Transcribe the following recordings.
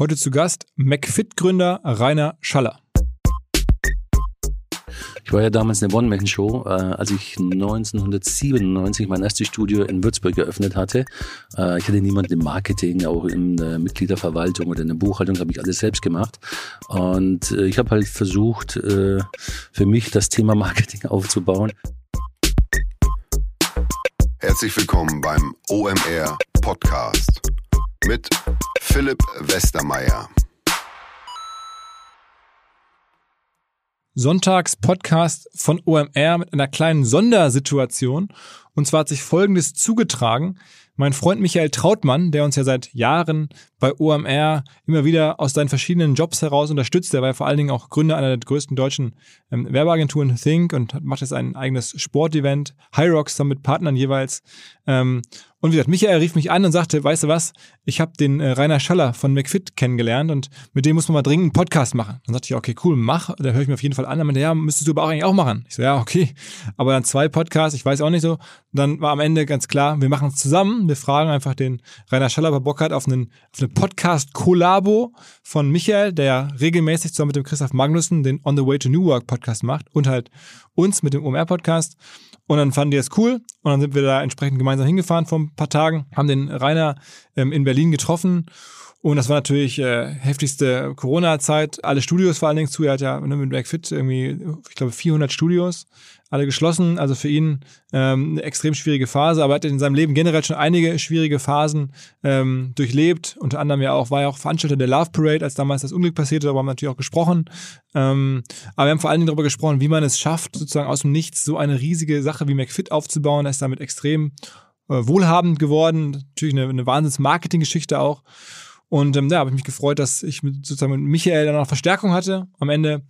Heute zu Gast McFit-Gründer Rainer Schaller. Ich war ja damals eine One-Man-Show, äh, als ich 1997 mein erstes Studio in Würzburg eröffnet hatte. Äh, ich hatte niemanden im Marketing, auch in der Mitgliederverwaltung oder in der Buchhaltung, habe ich alles selbst gemacht. Und äh, ich habe halt versucht, äh, für mich das Thema Marketing aufzubauen. Herzlich willkommen beim OMR Podcast mit Philipp Westermeier. Sonntags-Podcast von OMR mit einer kleinen Sondersituation. Und zwar hat sich Folgendes zugetragen. Mein Freund Michael Trautmann, der uns ja seit Jahren bei OMR immer wieder aus seinen verschiedenen Jobs heraus unterstützt, der war ja vor allen Dingen auch Gründer einer der größten deutschen ähm, Werbeagenturen Think und macht jetzt ein eigenes Sportevent, High Rocks, mit Partnern jeweils. Ähm, und wie gesagt, Michael rief mich an und sagte, weißt du was, ich habe den äh, Rainer Schaller von McFit kennengelernt und mit dem muss man mal dringend einen Podcast machen. Dann sagte ich, okay, cool, mach, da höre ich mir auf jeden Fall an. Dann meinte, ja, müsstest du aber auch eigentlich auch machen. Ich so, ja, okay. Aber dann zwei Podcasts, ich weiß auch nicht so. Dann war am Ende ganz klar, wir machen es zusammen. Wir fragen einfach den Rainer Schaller, ob er Bock hat auf, einen, auf eine Podcast-Kollabo von Michael, der ja regelmäßig zusammen mit dem Christoph Magnussen den On the Way to New Work Podcast macht und halt uns mit dem OMR-Podcast. Und dann fanden die das cool und dann sind wir da entsprechend gemeinsam hingefahren vor ein paar Tagen, haben den Rainer ähm, in Berlin getroffen und das war natürlich äh, heftigste Corona-Zeit. Alle Studios vor allen Dingen zu. Er hat ja ne, mit McFit irgendwie, ich glaube, 400 Studios, alle geschlossen. Also für ihn ähm, eine extrem schwierige Phase. Aber er hat in seinem Leben generell schon einige schwierige Phasen ähm, durchlebt. Unter anderem ja auch, war ja auch Veranstalter der Love Parade, als damals das Unglück passierte. Darüber haben wir natürlich auch gesprochen. Ähm, aber wir haben vor allen Dingen darüber gesprochen, wie man es schafft, sozusagen aus dem Nichts so eine riesige Sache wie McFit aufzubauen. Er ist damit extrem äh, wohlhabend geworden. Natürlich eine, eine Wahnsinns-Marketing-Geschichte auch. Und ähm, ja, habe ich mich gefreut, dass ich mit, sozusagen mit Michael dann noch Verstärkung hatte. Am Ende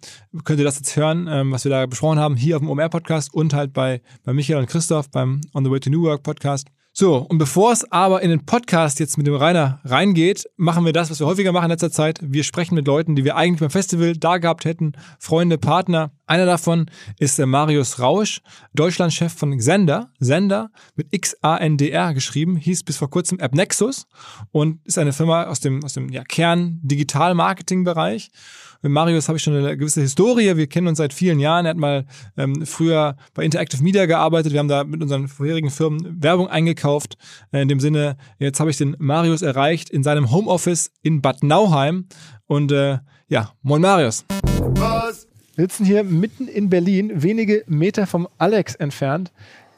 könnt ihr das jetzt hören, ähm, was wir da besprochen haben, hier auf dem OMR-Podcast und halt bei, bei Michael und Christoph beim On the Way to New Work Podcast. So, und bevor es aber in den Podcast jetzt mit dem Rainer reingeht, machen wir das, was wir häufiger machen in letzter Zeit. Wir sprechen mit Leuten, die wir eigentlich beim Festival da gehabt hätten, Freunde, Partner. Einer davon ist der Marius Rausch, Deutschlandchef von Xender. Xender mit X-A-N-D-R geschrieben, hieß bis vor kurzem AppNexus und ist eine Firma aus dem, aus dem ja, Kern-Digital-Marketing-Bereich. Mit Marius habe ich schon eine gewisse Historie. Wir kennen uns seit vielen Jahren. Er hat mal ähm, früher bei Interactive Media gearbeitet. Wir haben da mit unseren vorherigen Firmen Werbung eingekauft. Äh, in dem Sinne, jetzt habe ich den Marius erreicht in seinem Homeoffice in Bad Nauheim. Und äh, ja, moin Marius. Was? Wir sitzen hier mitten in Berlin, wenige Meter vom Alex entfernt.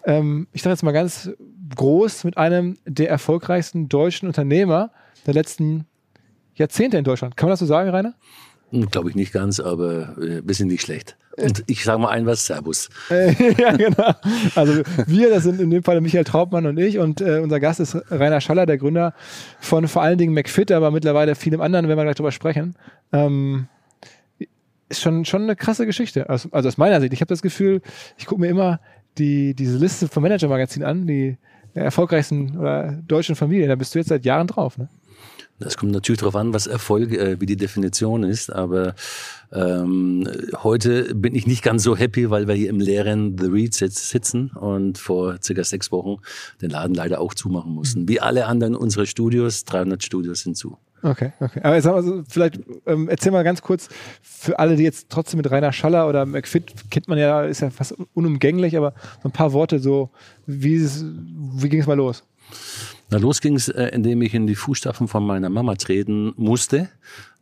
Ähm, ich sage jetzt mal ganz groß mit einem der erfolgreichsten deutschen Unternehmer der letzten Jahrzehnte in Deutschland. Kann man das so sagen, Rainer? Hm, Glaube ich nicht ganz, aber äh, wir sind nicht schlecht. Und ich sage mal ein was, Servus. ja, genau. Also wir, das sind in dem Fall Michael Traubmann und ich und äh, unser Gast ist Rainer Schaller, der Gründer von vor allen Dingen McFit, aber mittlerweile vielem anderen, wenn wir gleich drüber sprechen. Ähm, ist schon, schon eine krasse Geschichte. Also, also aus meiner Sicht. Ich habe das Gefühl, ich gucke mir immer die, diese Liste vom Manager-Magazin an, die erfolgreichsten oder deutschen Familien. Da bist du jetzt seit Jahren drauf, ne? Das kommt natürlich darauf an, was Erfolg, äh, wie die Definition ist. Aber ähm, heute bin ich nicht ganz so happy, weil wir hier im leeren The Read sitzen und vor circa sechs Wochen den Laden leider auch zumachen mussten. Wie alle anderen unserer Studios, 300 Studios sind zu. Okay, okay. Aber jetzt haben wir so, vielleicht ähm, erzähl mal ganz kurz für alle, die jetzt trotzdem mit Rainer Schaller oder McFit kennt man ja, ist ja fast unumgänglich, aber so ein paar Worte so, wie, wie ging es mal los? Na, los ging es, äh, indem ich in die Fußstapfen von meiner Mama treten musste.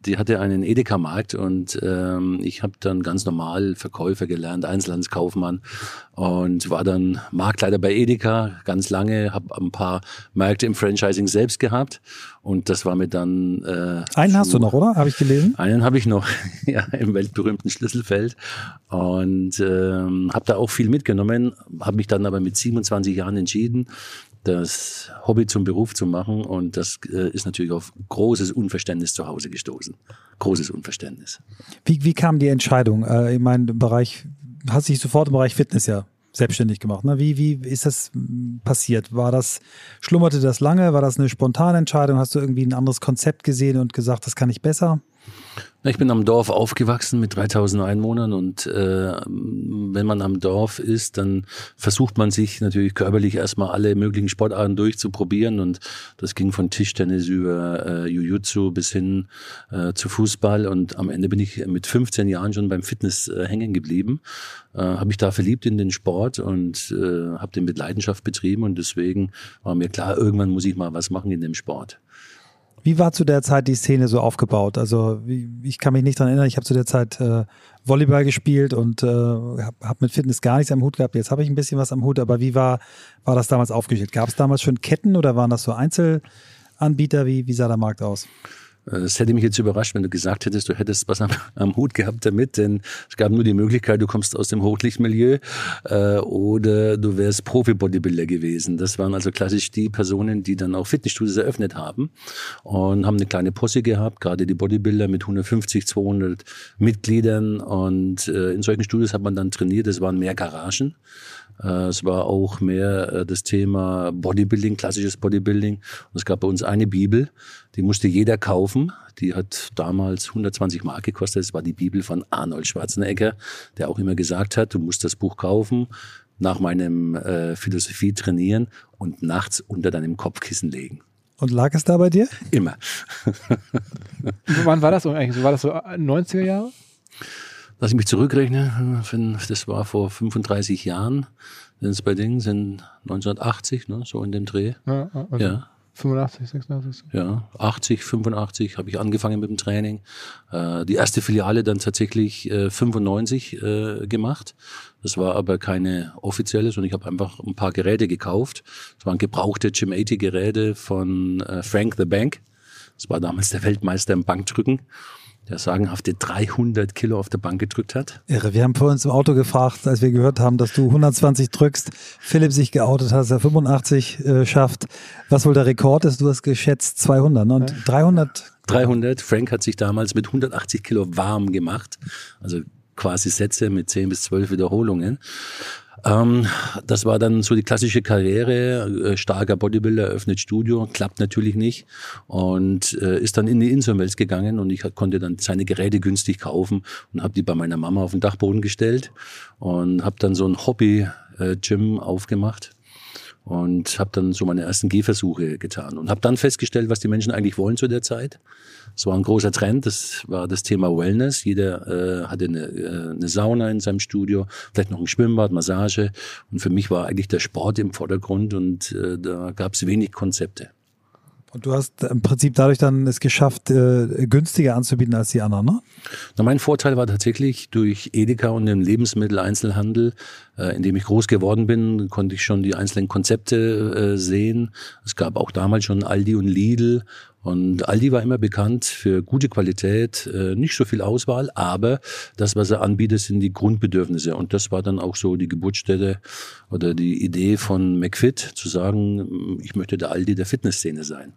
Die hatte einen Edeka-Markt und ähm, ich habe dann ganz normal Verkäufer gelernt, Einzelhandelskaufmann und war dann Marktleiter bei Edeka ganz lange, habe ein paar Märkte im Franchising selbst gehabt und das war mir dann... Äh, einen hast du noch, oder? Habe ich gelesen? Einen habe ich noch, ja, im weltberühmten Schlüsselfeld und ähm, habe da auch viel mitgenommen, habe mich dann aber mit 27 Jahren entschieden, das Hobby zum Beruf zu machen. Und das äh, ist natürlich auf großes Unverständnis zu Hause gestoßen. Großes Unverständnis. Wie, wie kam die Entscheidung? Äh, ich meine, im Bereich, hast sich sofort im Bereich Fitness ja selbstständig gemacht. Ne? Wie, wie ist das passiert? War das, schlummerte das lange? War das eine spontane Entscheidung? Hast du irgendwie ein anderes Konzept gesehen und gesagt, das kann ich besser? Ich bin am Dorf aufgewachsen mit 3000 Einwohnern und äh, wenn man am Dorf ist, dann versucht man sich natürlich körperlich erstmal alle möglichen Sportarten durchzuprobieren und das ging von Tischtennis über äh, Jiu-Jitsu bis hin äh, zu Fußball und am Ende bin ich mit 15 Jahren schon beim Fitness äh, hängen geblieben, äh, habe mich da verliebt in den Sport und äh, habe den mit Leidenschaft betrieben und deswegen war mir klar, irgendwann muss ich mal was machen in dem Sport. Wie war zu der Zeit die Szene so aufgebaut? Also ich kann mich nicht daran erinnern, ich habe zu der Zeit äh, Volleyball gespielt und äh, habe hab mit Fitness gar nichts am Hut gehabt. Jetzt habe ich ein bisschen was am Hut, aber wie war, war das damals aufgestellt? Gab es damals schon Ketten oder waren das so Einzelanbieter? Wie, wie sah der Markt aus? Es hätte mich jetzt überrascht, wenn du gesagt hättest, du hättest was am, am, Hut gehabt damit, denn es gab nur die Möglichkeit, du kommst aus dem Hochlichtmilieu äh, oder du wärst Profi-Bodybuilder gewesen. Das waren also klassisch die Personen, die dann auch Fitnessstudios eröffnet haben und haben eine kleine Posse gehabt, gerade die Bodybuilder mit 150, 200 Mitgliedern und äh, in solchen Studios hat man dann trainiert, es waren mehr Garagen. Äh, es war auch mehr äh, das Thema Bodybuilding, klassisches Bodybuilding. Und es gab bei uns eine Bibel, die musste jeder kaufen. Die hat damals 120 Mark gekostet. Das war die Bibel von Arnold Schwarzenegger, der auch immer gesagt hat, du musst das Buch kaufen, nach meinem äh, Philosophie trainieren und nachts unter deinem Kopfkissen legen. Und lag es da bei dir? Immer. Wann war das eigentlich? War das so 90er Jahre? Lass ich mich zurückrechnen, das war vor 35 Jahren, wenn es bei Dingen sind 1980, ne, so in dem Dreh. Ja, also ja. 85, 86. Ja, 80, 85 habe ich angefangen mit dem Training. Äh, die erste Filiale dann tatsächlich äh, 95 äh, gemacht. Das war aber keine offizielle, sondern ich habe einfach ein paar Geräte gekauft. Das waren gebrauchte Gym 80 Geräte von äh, Frank the Bank. Das war damals der Weltmeister im Bankdrücken der sagenhafte 300 Kilo auf der Bank gedrückt hat. Irre. Wir haben vor uns im Auto gefragt, als wir gehört haben, dass du 120 drückst. Philipp sich geoutet hat, dass er 85 äh, schafft. Was wohl der Rekord ist? Du hast geschätzt 200 ne? und 300. 300. Frank hat sich damals mit 180 Kilo warm gemacht. Also quasi Sätze mit 10 bis 12 Wiederholungen. Ähm, das war dann so die klassische Karriere. Äh, starker Bodybuilder, eröffnet Studio, klappt natürlich nicht und äh, ist dann in die Insolvenz gegangen und ich konnte dann seine Geräte günstig kaufen und habe die bei meiner Mama auf den Dachboden gestellt und habe dann so ein Hobby-Gym äh, aufgemacht und habe dann so meine ersten Gehversuche getan und habe dann festgestellt, was die Menschen eigentlich wollen zu der Zeit. Es war ein großer Trend, das war das Thema Wellness. Jeder äh, hatte eine, äh, eine Sauna in seinem Studio, vielleicht noch ein Schwimmbad, Massage und für mich war eigentlich der Sport im Vordergrund und äh, da gab es wenig Konzepte. Und du hast im Prinzip dadurch dann es geschafft, äh, günstiger anzubieten als die anderen, ne? Na, mein Vorteil war tatsächlich durch Edeka und den Lebensmitteleinzelhandel, äh, in dem ich groß geworden bin, konnte ich schon die einzelnen Konzepte äh, sehen. Es gab auch damals schon Aldi und Lidl und Aldi war immer bekannt für gute Qualität, äh, nicht so viel Auswahl, aber das, was er anbietet, sind die Grundbedürfnisse. Und das war dann auch so die Geburtsstätte oder die Idee von McFit, zu sagen, ich möchte der Aldi der Fitnessszene sein.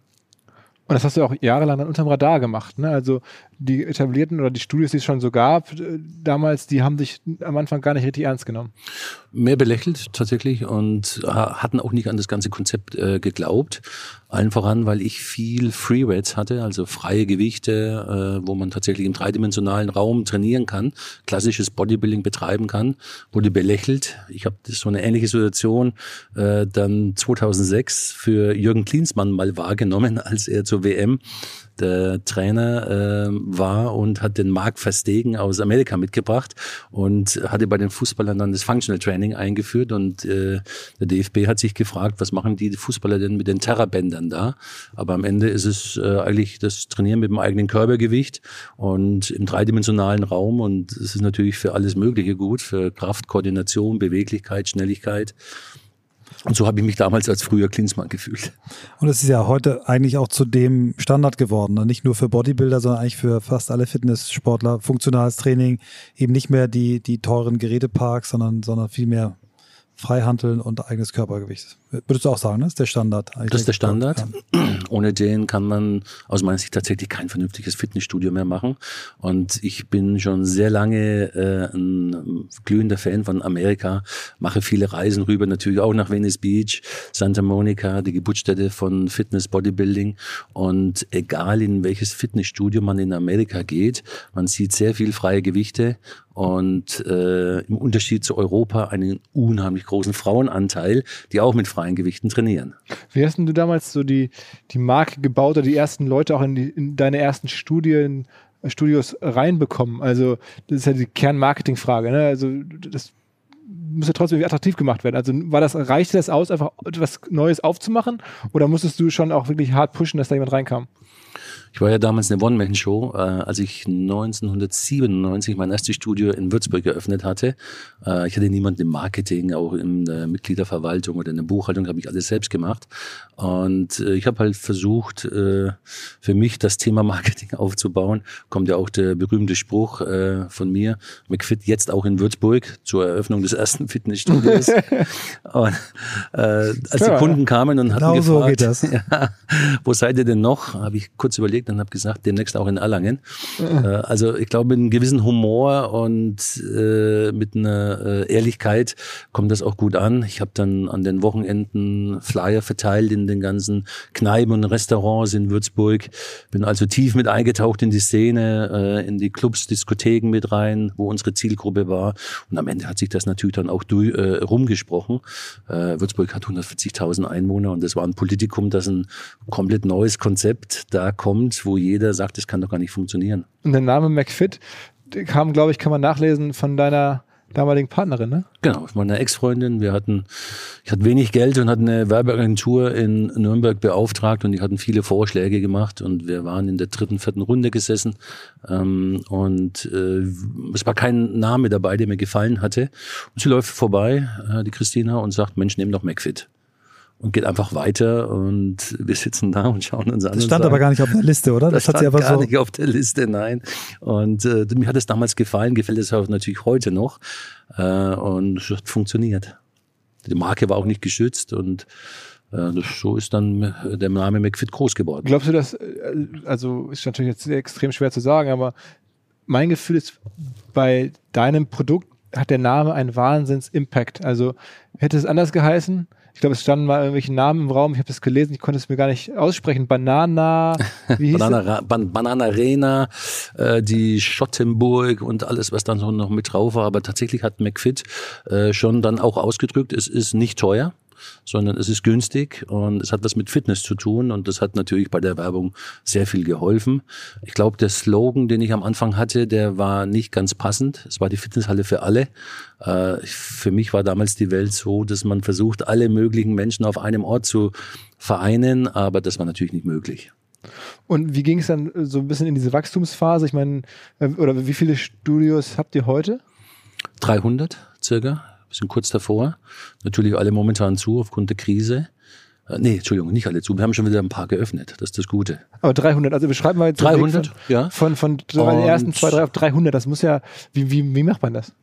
Und das hast du auch jahrelang dann unterm Radar gemacht. Ne? Also die etablierten oder die Studios, die es schon so gab, äh, damals, die haben sich am Anfang gar nicht richtig ernst genommen. Mehr belächelt tatsächlich und hatten auch nicht an das ganze Konzept äh, geglaubt. Allen voran, weil ich viel Freeweights hatte, also freie Gewichte, äh, wo man tatsächlich im dreidimensionalen Raum trainieren kann, klassisches Bodybuilding betreiben kann, wurde belächelt. Ich habe so eine ähnliche Situation äh, dann 2006 für Jürgen Klinsmann mal wahrgenommen, als er zur WM der Trainer äh, war und hat den Mark Verstegen aus Amerika mitgebracht und hatte bei den Fußballern dann das Functional Training eingeführt und äh, der DFB hat sich gefragt, was machen die Fußballer denn mit den Terrabändern da? Aber am Ende ist es äh, eigentlich das Trainieren mit dem eigenen Körpergewicht und im dreidimensionalen Raum und es ist natürlich für alles Mögliche gut, für Kraft, Koordination, Beweglichkeit, Schnelligkeit. Und so habe ich mich damals als früher Klinsmann gefühlt. Und es ist ja heute eigentlich auch zu dem Standard geworden. Nicht nur für Bodybuilder, sondern eigentlich für fast alle Fitnesssportler. Funktionales Training, eben nicht mehr die, die teuren Geräteparks, sondern, sondern viel Freihandeln und eigenes Körpergewicht. Würdest du auch sagen, ne? das ist der Standard? Das ist der Standard. Ja. Ohne den kann man aus meiner Sicht tatsächlich kein vernünftiges Fitnessstudio mehr machen. Und ich bin schon sehr lange äh, ein glühender Fan von Amerika, mache viele Reisen rüber, natürlich auch nach Venice Beach, Santa Monica, die Geburtsstätte von Fitness, Bodybuilding. Und egal in welches Fitnessstudio man in Amerika geht, man sieht sehr viel freie Gewichte und äh, im Unterschied zu Europa einen unheimlich großen Frauenanteil, die auch mit freien Gewichten trainieren. Wie hast denn du damals so die, die Marke gebaut oder die ersten Leute auch in, die, in deine ersten Studien, Studios reinbekommen? Also das ist ja die Kernmarketingfrage. Ne? Also das muss ja trotzdem attraktiv gemacht werden. Also war das, reichte das aus, einfach etwas Neues aufzumachen? Oder musstest du schon auch wirklich hart pushen, dass da jemand reinkam? Ich war ja damals eine One-Man-Show, äh, als ich 1997 mein erstes Studio in Würzburg eröffnet hatte. Äh, ich hatte niemanden im Marketing, auch in der Mitgliederverwaltung oder in der Buchhaltung, habe ich alles selbst gemacht. Und äh, ich habe halt versucht, äh, für mich das Thema Marketing aufzubauen. Kommt ja auch der berühmte Spruch äh, von mir, McFit jetzt auch in Würzburg zur Eröffnung des ersten Fitnessstudios. und, äh, als Klar, die Kunden kamen und genau hatten gefragt, so. Ja, wo seid ihr denn noch? Habe ich kurz überlegt, überlegt und habe gesagt, demnächst auch in Erlangen. Mhm. Äh, also ich glaube, mit einem gewissen Humor und äh, mit einer äh, Ehrlichkeit kommt das auch gut an. Ich habe dann an den Wochenenden Flyer verteilt in den ganzen Kneipen und Restaurants in Würzburg. Bin also tief mit eingetaucht in die Szene, äh, in die Clubs, Diskotheken mit rein, wo unsere Zielgruppe war. Und am Ende hat sich das natürlich dann auch durch, äh, rumgesprochen. Äh, Würzburg hat 140.000 Einwohner und das war ein Politikum, das ein komplett neues Konzept da kommt kommt, wo jeder sagt, das kann doch gar nicht funktionieren. Und der Name McFit kam, glaube ich, kann man nachlesen von deiner damaligen Partnerin, ne? Genau, meiner Ex-Freundin. Wir hatten, ich hatte wenig Geld und hatte eine Werbeagentur in Nürnberg beauftragt und die hatten viele Vorschläge gemacht und wir waren in der dritten, vierten Runde gesessen ähm, und äh, es war kein Name dabei, der mir gefallen hatte. Und sie läuft vorbei, äh, die Christina, und sagt, Mensch, nimm doch McFit und geht einfach weiter und wir sitzen da und schauen uns an. Das stand aber gar nicht auf der Liste, oder? Das, das hat sie aber gar so nicht auf der Liste, nein. Und äh, mir hat es damals gefallen, gefällt es auch natürlich heute noch äh, und es hat funktioniert. Die Marke war auch nicht geschützt und äh, das, so ist dann der Name McFit groß geworden. Glaubst du, dass, äh, also ist natürlich jetzt extrem schwer zu sagen, aber mein Gefühl ist, bei deinem Produkt hat der Name einen Wahnsinns-Impact. Also hätte es anders geheißen, ich glaube, es standen mal irgendwelche Namen im Raum, ich habe das gelesen, ich konnte es mir gar nicht aussprechen. Banana, wie hieß Banana, Ban Banana Arena, äh, die Schottenburg und alles, was dann so noch mit drauf war. Aber tatsächlich hat McFit äh, schon dann auch ausgedrückt, es ist nicht teuer sondern es ist günstig und es hat was mit Fitness zu tun und das hat natürlich bei der Werbung sehr viel geholfen. Ich glaube, der Slogan, den ich am Anfang hatte, der war nicht ganz passend. Es war die Fitnesshalle für alle. Äh, für mich war damals die Welt so, dass man versucht, alle möglichen Menschen auf einem Ort zu vereinen, aber das war natürlich nicht möglich. Und wie ging es dann so ein bisschen in diese Wachstumsphase? Ich meine, äh, oder wie viele Studios habt ihr heute? 300 circa. Wir sind kurz davor. Natürlich alle momentan zu aufgrund der Krise. Äh, nee, Entschuldigung, nicht alle zu. Wir haben schon wieder ein paar geöffnet. Das ist das Gute. Aber 300, also beschreiben wir jetzt 300, von, ja. Von, von, von den ersten zwei, drei auf 300. Das muss ja, wie, wie, wie macht man das?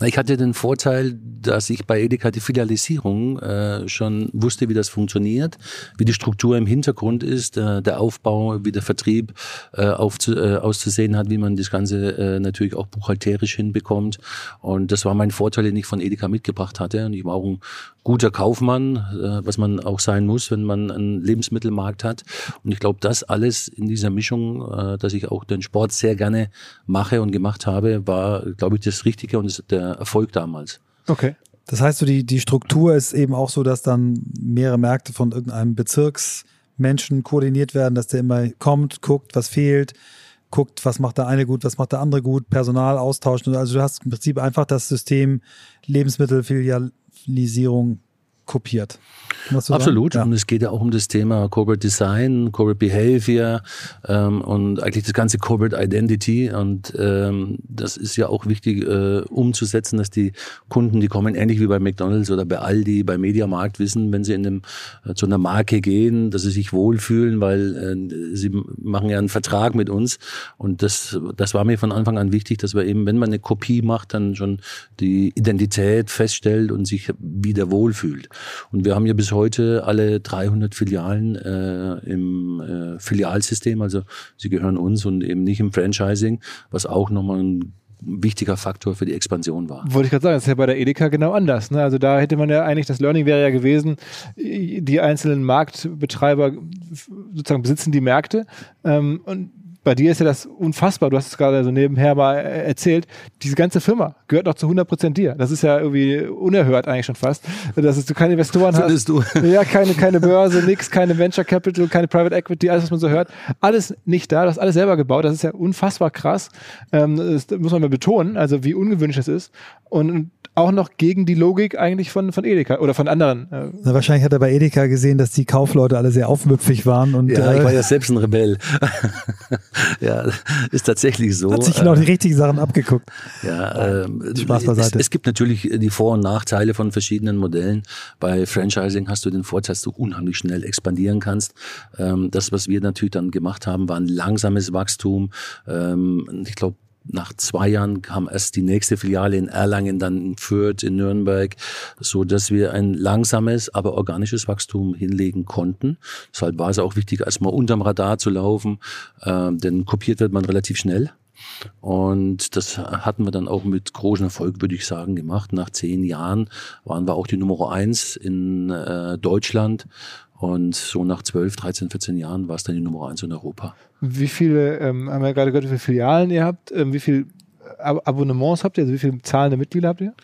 Na, ich hatte den Vorteil, dass ich bei Edeka die Filialisierung äh, schon wusste, wie das funktioniert, wie die Struktur im Hintergrund ist, äh, der Aufbau, wie der Vertrieb äh, aufzu, äh, auszusehen hat, wie man das Ganze äh, natürlich auch buchhalterisch hinbekommt. Und das war mein Vorteil, den ich von Edeka mitgebracht hatte. Und ich war auch ein guter Kaufmann, äh, was man auch sein muss, wenn man einen Lebensmittelmarkt hat. Und ich glaube, das alles in dieser Mischung, äh, dass ich auch den Sport sehr gerne mache und gemacht habe, war, glaube ich, das Richtige und das, der Erfolg damals. Okay. Das heißt, so die, die Struktur ist eben auch so, dass dann mehrere Märkte von irgendeinem Bezirksmenschen koordiniert werden, dass der immer kommt, guckt, was fehlt, guckt, was macht der eine gut, was macht der andere gut, Personal austauscht. Also du hast im Prinzip einfach das System Lebensmittelfilial Digitalisierung kopiert. Absolut. Ja. Und es geht ja auch um das Thema Corporate Design, Corporate Behavior ähm, und eigentlich das ganze Corporate Identity. Und ähm, das ist ja auch wichtig äh, umzusetzen, dass die Kunden, die kommen ähnlich wie bei McDonalds oder bei Aldi, bei Mediamarkt wissen, wenn sie in dem, äh, zu einer Marke gehen, dass sie sich wohlfühlen, weil äh, sie machen ja einen Vertrag mit uns. Und das, das war mir von Anfang an wichtig, dass wir eben, wenn man eine Kopie macht, dann schon die Identität feststellt und sich wieder wohlfühlt. Und wir haben ja bis heute alle 300 Filialen äh, im äh, Filialsystem, also sie gehören uns und eben nicht im Franchising, was auch nochmal ein wichtiger Faktor für die Expansion war. Wollte ich gerade sagen, das ist ja bei der Edeka genau anders. Ne? Also da hätte man ja eigentlich, das Learning wäre ja gewesen, die einzelnen Marktbetreiber sozusagen besitzen die Märkte ähm, und bei dir ist ja das unfassbar, du hast es gerade so nebenher mal äh, erzählt, diese ganze Firma gehört doch zu 100% dir. Das ist ja irgendwie unerhört eigentlich schon fast, dass du keine Investoren Findest hast. du? Ja, keine, keine Börse, nix, keine Venture Capital, keine Private Equity, alles, was man so hört. Alles nicht da, du hast alles selber gebaut, das ist ja unfassbar krass. Ähm, das muss man mal betonen, also wie ungewöhnlich das ist. Und auch noch gegen die Logik eigentlich von, von Edeka oder von anderen. Äh. Na, wahrscheinlich hat er bei Edeka gesehen, dass die Kaufleute alle sehr aufmüpfig waren. Und, ja, äh, ich war ja selbst ein Rebell. ja, ist tatsächlich so. Hat sich genau die richtigen Sachen abgeguckt. Ja, äh, Spaß beiseite. Es, es gibt natürlich die Vor- und Nachteile von verschiedenen Modellen. Bei Franchising hast du den Vorteil, dass du unheimlich schnell expandieren kannst. Ähm, das, was wir natürlich dann gemacht haben, war ein langsames Wachstum. Ähm, ich glaube, nach zwei Jahren kam erst die nächste Filiale in Erlangen, dann in Fürth, in Nürnberg, so dass wir ein langsames, aber organisches Wachstum hinlegen konnten. Deshalb war es auch wichtig, erstmal unterm Radar zu laufen, äh, denn kopiert wird man relativ schnell. Und das hatten wir dann auch mit großem Erfolg, würde ich sagen, gemacht. Nach zehn Jahren waren wir auch die Nummer eins in äh, Deutschland und so nach 12, 13, 14 Jahren war es dann die Nummer eins in Europa. Wie viele, ähm, haben wir gerade gehört, wie viele Filialen ihr habt? Ähm, wie viele Ab Abonnements habt ihr? Also wie viele zahlende Mitglieder habt ihr?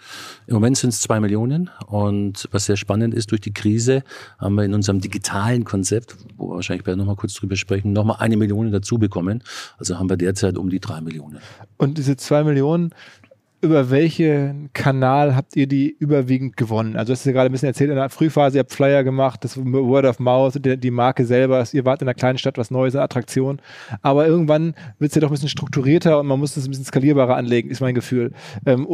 Im Moment sind es zwei Millionen. Und was sehr spannend ist, durch die Krise haben wir in unserem digitalen Konzept, wo wir wahrscheinlich noch mal kurz drüber sprechen, nochmal eine Million dazu bekommen. Also haben wir derzeit um die drei Millionen. Und diese zwei Millionen, über welchen Kanal habt ihr die überwiegend gewonnen? Also, das hast du gerade ein bisschen erzählt, in der Frühphase, ihr habt Flyer gemacht, das Word of Mouth, die, Marke selber, ihr wart in einer kleinen Stadt, was Neues, eine Attraktion. Aber irgendwann wird es ja doch ein bisschen strukturierter und man muss es ein bisschen skalierbarer anlegen, ist mein Gefühl. Ähm,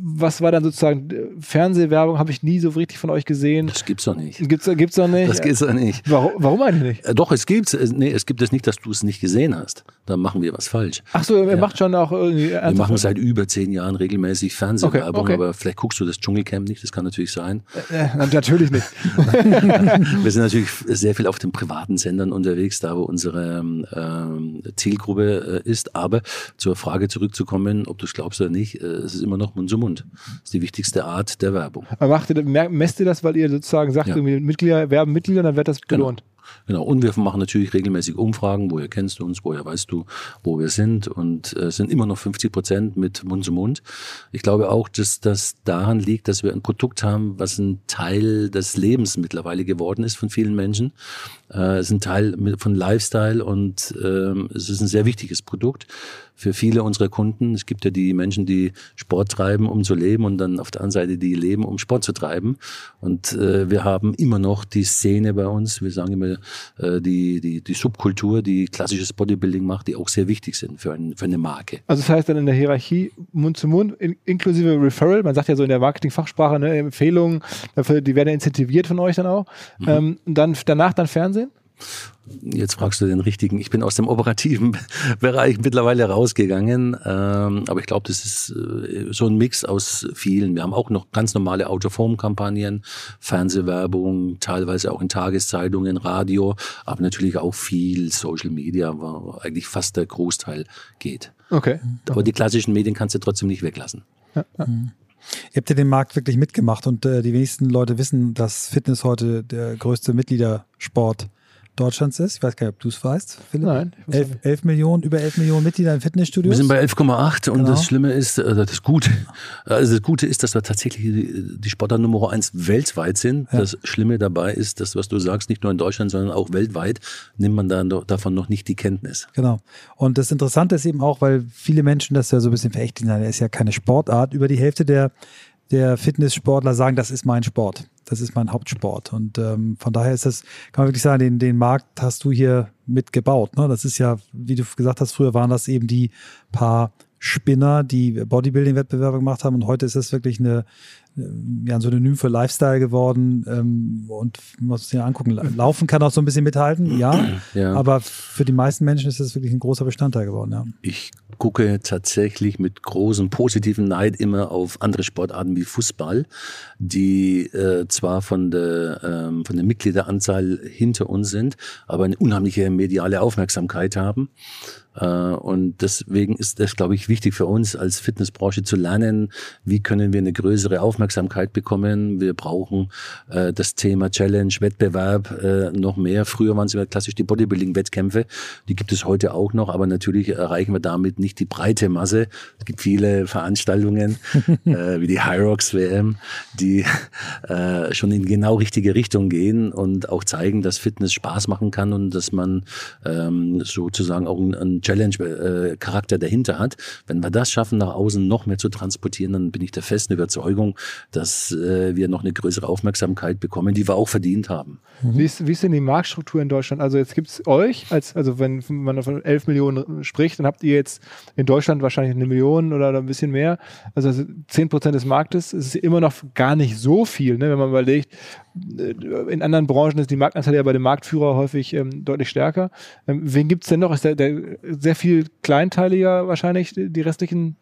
was war dann sozusagen Fernsehwerbung? Habe ich nie so richtig von euch gesehen. Das gibt's doch nicht. Gibt's, gibt's doch nicht. Das gibt's doch nicht. Warum, warum eigentlich nicht? Äh, doch, es gibt's. Nee, es gibt es nicht, dass du es nicht gesehen hast. Dann machen wir was falsch. Ach so, ihr ja. macht schon auch irgendwie. Wir machen seit über zehn Jahren regelmäßig Fernsehwerbung, okay, okay. aber vielleicht guckst du das Dschungelcamp nicht. Das kann natürlich sein. Äh, äh natürlich nicht. wir sind natürlich sehr viel auf den privaten Sendern unterwegs, da wo unsere ähm, Zielgruppe äh, ist. Aber zur Frage zurückzukommen, ob du es glaubst oder nicht, äh, es ist immer noch Mund zu Mund. Das ist die wichtigste Art der Werbung. Aber macht ihr, messt ihr das, weil ihr sozusagen sagt, ja. Mitglieder werben Mitglieder, dann wird das genau. belohnt? Genau. Genau, und wir machen natürlich regelmäßig Umfragen, woher kennst du uns, woher weißt du, wo wir sind und äh, sind immer noch 50 Prozent mit Mund zu Mund. Ich glaube auch, dass das daran liegt, dass wir ein Produkt haben, was ein Teil des Lebens mittlerweile geworden ist von vielen Menschen. Äh, es ist ein Teil von Lifestyle und äh, es ist ein sehr wichtiges Produkt für viele unserer Kunden. Es gibt ja die Menschen, die Sport treiben, um zu leben und dann auf der anderen Seite die leben, um Sport zu treiben. Und äh, wir haben immer noch die Szene bei uns, wir sagen immer äh, die, die, die Subkultur, die klassisches Bodybuilding macht, die auch sehr wichtig sind für, ein, für eine Marke. Also das heißt dann in der Hierarchie Mund zu Mund, in, inklusive Referral, man sagt ja so in der Marketingfachsprache, ne, Empfehlungen, dafür, die werden incentiviert von euch dann auch. Mhm. Ähm, und dann danach dann Fernsehen? Jetzt fragst du den richtigen. Ich bin aus dem operativen Bereich mittlerweile rausgegangen, ähm, aber ich glaube, das ist äh, so ein Mix aus vielen. Wir haben auch noch ganz normale Autoform-Kampagnen, Fernsehwerbung, teilweise auch in Tageszeitungen, Radio, aber natürlich auch viel Social Media, wo eigentlich fast der Großteil geht. Okay. Aber die klassischen Medien kannst du trotzdem nicht weglassen. Ja, ja. Mhm. Ihr habt ja den Markt wirklich mitgemacht und äh, die wenigsten Leute wissen, dass Fitness heute der größte Mitgliedersport ist Deutschlands ist. Ich weiß gar nicht, ob du es weißt, Philipp. Nein. 11, 11, Millionen, über 11 Millionen Mitglieder in Fitnessstudios. Wir sind bei 11,8 und genau. das Schlimme ist, äh, das Gute, also das Gute ist, dass wir tatsächlich die Sportler Nummer eins weltweit sind. Ja. Das Schlimme dabei ist, dass was du sagst, nicht nur in Deutschland, sondern auch weltweit, nimmt man dann davon noch nicht die Kenntnis. Genau. Und das Interessante ist eben auch, weil viele Menschen das ja so ein bisschen verächtlich sind, er ist ja keine Sportart. Über die Hälfte der der Fitnesssportler sagen, das ist mein Sport. Das ist mein Hauptsport. Und ähm, von daher ist das, kann man wirklich sagen, den, den Markt hast du hier mitgebaut. Ne? Das ist ja, wie du gesagt hast, früher waren das eben die paar Spinner, die Bodybuilding-Wettbewerbe gemacht haben. Und heute ist das wirklich eine, ja, ein Synonym für Lifestyle geworden. Ähm, und man muss sich angucken, Laufen kann auch so ein bisschen mithalten, ja, ja. Aber für die meisten Menschen ist das wirklich ein großer Bestandteil geworden. Ja. Ich gucke tatsächlich mit großem positiven Neid immer auf andere Sportarten wie Fußball, die äh, zwar von der, ähm, von der Mitgliederanzahl hinter uns sind, aber eine unheimliche mediale Aufmerksamkeit haben. Äh, und deswegen ist es, glaube ich, wichtig für uns als Fitnessbranche zu lernen, wie können wir eine größere Aufmerksamkeit bekommen. Wir brauchen äh, das Thema Challenge, Wettbewerb äh, noch mehr. Früher waren es immer klassisch die Bodybuilding-Wettkämpfe. Die gibt es heute auch noch, aber natürlich erreichen wir damit nicht die breite Masse. Es gibt viele Veranstaltungen, äh, wie die Hyrox WM, die äh, schon in genau richtige Richtung gehen und auch zeigen, dass Fitness Spaß machen kann und dass man ähm, sozusagen auch ein, ein Challenge-Charakter dahinter hat. Wenn wir das schaffen, nach außen noch mehr zu transportieren, dann bin ich der festen Überzeugung, dass äh, wir noch eine größere Aufmerksamkeit bekommen, die wir auch verdient haben. Wie, ist, wie ist denn die Marktstruktur in Deutschland? Also jetzt gibt es euch, als, also wenn man von 11 Millionen spricht, dann habt ihr jetzt in Deutschland wahrscheinlich eine Million oder ein bisschen mehr. Also 10 Prozent des Marktes ist immer noch gar nicht so viel, ne? wenn man überlegt, äh, in anderen Branchen ist die Marktanzahl ja bei dem Marktführer häufig ähm, deutlich stärker. Ähm, wen gibt es denn noch? Ist der, der sehr viel kleinteiliger wahrscheinlich, die restlichen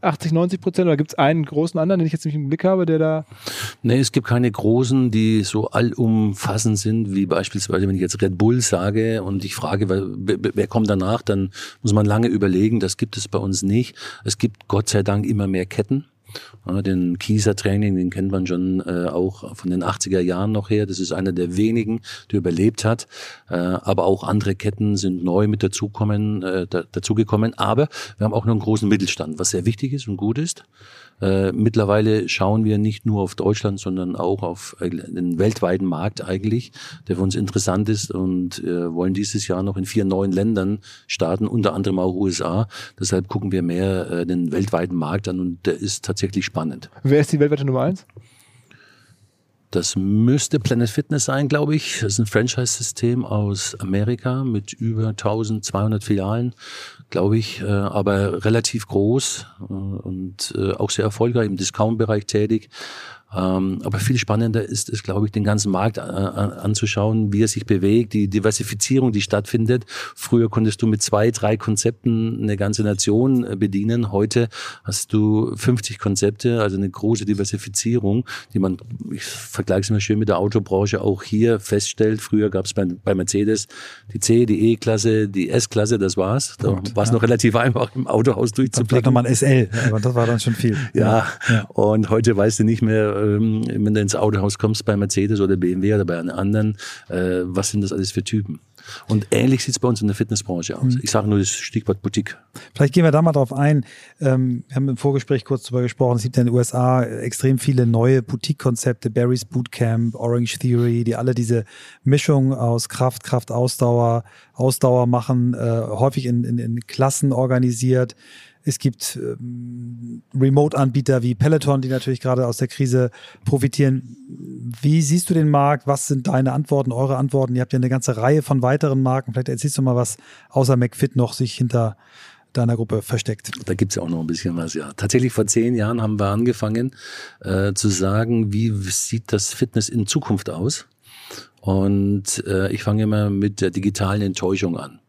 80, 90 Prozent? Oder gibt es einen großen anderen, den ich jetzt nicht im Blick habe, der da. Nee, es gibt keine großen, die so allumfassend sind, wie beispielsweise, wenn ich jetzt Red Bull sage und ich frage, wer, wer kommt danach, dann muss man lange überlegen. Das gibt es bei uns nicht. Es gibt Gott sei Dank immer mehr Ketten. Ja, den Kieser Training, den kennt man schon äh, auch von den 80er Jahren noch her. Das ist einer der wenigen, der überlebt hat. Äh, aber auch andere Ketten sind neu mit dazukommen, äh, da, dazugekommen. Aber wir haben auch noch einen großen Mittelstand, was sehr wichtig ist und gut ist. Äh, mittlerweile schauen wir nicht nur auf Deutschland, sondern auch auf äh, den weltweiten Markt eigentlich, der für uns interessant ist und äh, wollen dieses Jahr noch in vier neuen Ländern starten, unter anderem auch USA. Deshalb gucken wir mehr äh, den weltweiten Markt an und der ist tatsächlich spannend. Wer ist die weltweite Nummer eins? Das müsste Planet Fitness sein, glaube ich. Das ist ein Franchise-System aus Amerika mit über 1200 Filialen, glaube ich, äh, aber relativ groß äh, und äh, auch sehr erfolgreich im Discount-Bereich tätig. Ähm, aber viel spannender ist es, glaube ich, den ganzen Markt äh, anzuschauen, wie er sich bewegt, die Diversifizierung, die stattfindet. Früher konntest du mit zwei, drei Konzepten eine ganze Nation äh, bedienen. Heute hast du 50 Konzepte, also eine große Diversifizierung, die man, ich vergleiche es immer schön mit der Autobranche, auch hier feststellt. Früher gab es bei, bei, Mercedes die C, die E-Klasse, die S-Klasse, das war's. Da war es ja. noch relativ einfach, im Autohaus durchzublicken. Vielleicht nochmal ein SL, aber das war dann schon viel. ja, ja. und heute weißt du nicht mehr, ähm, wenn du ins Autohaus kommst bei Mercedes oder BMW oder bei einem anderen, äh, was sind das alles für Typen? Und ähnlich sieht es bei uns in der Fitnessbranche aus. Mhm. Ich sage nur das Stichwort Boutique. Vielleicht gehen wir da mal drauf ein. Ähm, wir haben im Vorgespräch kurz darüber gesprochen. Es gibt ja in den USA extrem viele neue Boutique-Konzepte, Barry's Bootcamp, Orange Theory, die alle diese Mischung aus Kraft, Kraft, Ausdauer, Ausdauer machen, äh, häufig in, in, in Klassen organisiert. Es gibt ähm, Remote-Anbieter wie Peloton, die natürlich gerade aus der Krise profitieren. Wie siehst du den Markt? Was sind deine Antworten, eure Antworten? Ihr habt ja eine ganze Reihe von weiteren Marken. Vielleicht erzählst du mal, was außer McFit noch sich hinter deiner Gruppe versteckt. Da gibt's ja auch noch ein bisschen was, ja. Tatsächlich vor zehn Jahren haben wir angefangen äh, zu sagen, wie sieht das Fitness in Zukunft aus? Und äh, ich fange immer mit der digitalen Enttäuschung an.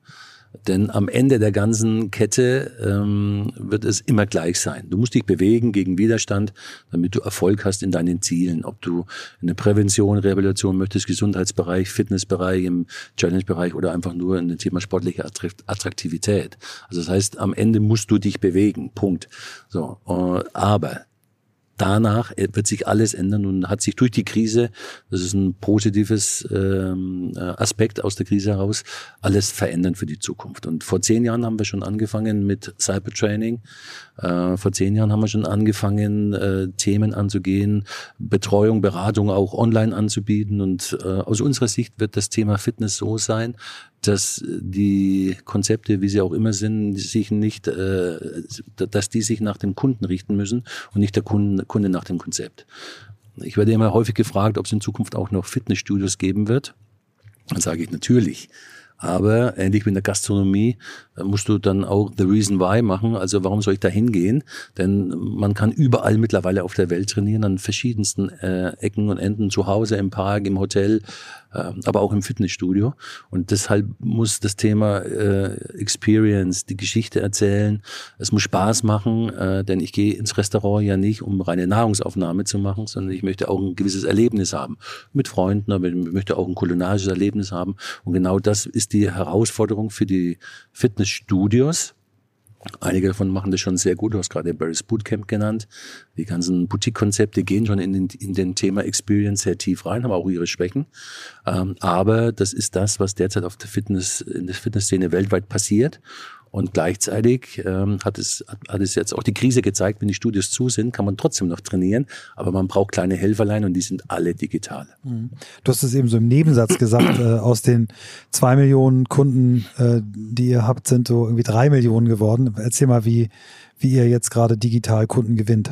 Denn am Ende der ganzen Kette ähm, wird es immer gleich sein. Du musst dich bewegen gegen Widerstand, damit du Erfolg hast in deinen Zielen. Ob du in der Prävention, Rehabilitation möchtest, Gesundheitsbereich, Fitnessbereich, im Challenge-Bereich oder einfach nur in dem Thema sportliche Attraktivität. Also das heißt, am Ende musst du dich bewegen. Punkt. So, äh, aber danach wird sich alles ändern und hat sich durch die Krise, das ist ein positives ähm, äh, Aspekt aus der Krise heraus, alles verändern für die Zukunft. Und vor zehn Jahren haben wir schon angefangen mit Cybertraining. Äh, vor zehn Jahren haben wir schon angefangen, äh, Themen anzugehen, Betreuung, Beratung auch online anzubieten. Und äh, aus unserer Sicht wird das Thema Fitness so sein, dass die Konzepte, wie sie auch immer sind, sich nicht, äh, dass die sich nach dem Kunden richten müssen und nicht der Kunde, Kunde nach dem Konzept. Ich werde immer häufig gefragt, ob es in Zukunft auch noch Fitnessstudios geben wird. Dann sage ich natürlich. Aber ähnlich wie in der Gastronomie äh, musst du dann auch The Reason Why machen. Also warum soll ich da hingehen? Denn man kann überall mittlerweile auf der Welt trainieren, an verschiedensten äh, Ecken und Enden, zu Hause, im Park, im Hotel, äh, aber auch im Fitnessstudio. Und deshalb muss das Thema äh, Experience, die Geschichte erzählen, es muss Spaß machen, äh, denn ich gehe ins Restaurant ja nicht, um reine Nahrungsaufnahme zu machen, sondern ich möchte auch ein gewisses Erlebnis haben. Mit Freunden, aber ich möchte auch ein kulinarisches Erlebnis haben. Und genau das ist die Herausforderung für die Fitnessstudios. Einige davon machen das schon sehr gut. Du hast gerade Barry's Bootcamp genannt. Die ganzen Boutique-Konzepte gehen schon in den, in den Thema Experience sehr tief rein, haben auch ihre Schwächen. Ähm, aber das ist das, was derzeit auf der Fitness, in der Fitnessszene weltweit passiert. Und gleichzeitig ähm, hat, es, hat es jetzt auch die Krise gezeigt, wenn die Studios zu sind, kann man trotzdem noch trainieren, aber man braucht kleine Helferlein und die sind alle digital. Mhm. Du hast es eben so im Nebensatz gesagt, äh, aus den zwei Millionen Kunden, äh, die ihr habt, sind so irgendwie drei Millionen geworden. Erzähl mal, wie, wie ihr jetzt gerade digital Kunden gewinnt.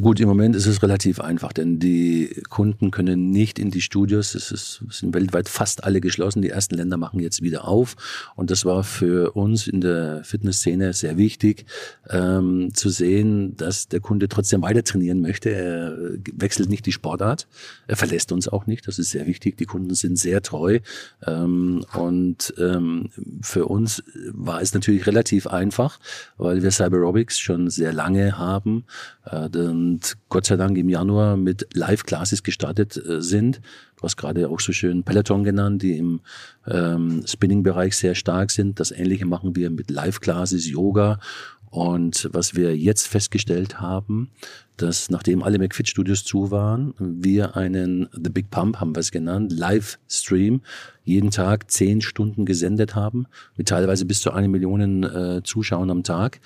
Gut, im Moment ist es relativ einfach, denn die Kunden können nicht in die Studios. Es, ist, es sind weltweit fast alle geschlossen. Die ersten Länder machen jetzt wieder auf. Und das war für uns in der Fitnessszene sehr wichtig, ähm, zu sehen, dass der Kunde trotzdem weiter trainieren möchte. Er wechselt nicht die Sportart. Er verlässt uns auch nicht. Das ist sehr wichtig. Die Kunden sind sehr treu. Ähm, und ähm, für uns war es natürlich relativ einfach, weil wir Cyberobics schon sehr lange haben. Äh, und Gott sei Dank im Januar mit Live-Classes gestartet äh, sind. Du hast gerade auch so schön Peloton genannt, die im ähm, Spinning-Bereich sehr stark sind. Das Ähnliche machen wir mit Live-Classes, Yoga und was wir jetzt festgestellt haben, dass nachdem alle McFit-Studios zu waren, wir einen The Big Pump haben wir es genannt, Livestream jeden Tag zehn Stunden gesendet haben, mit teilweise bis zu eine Million äh, Zuschauern am Tag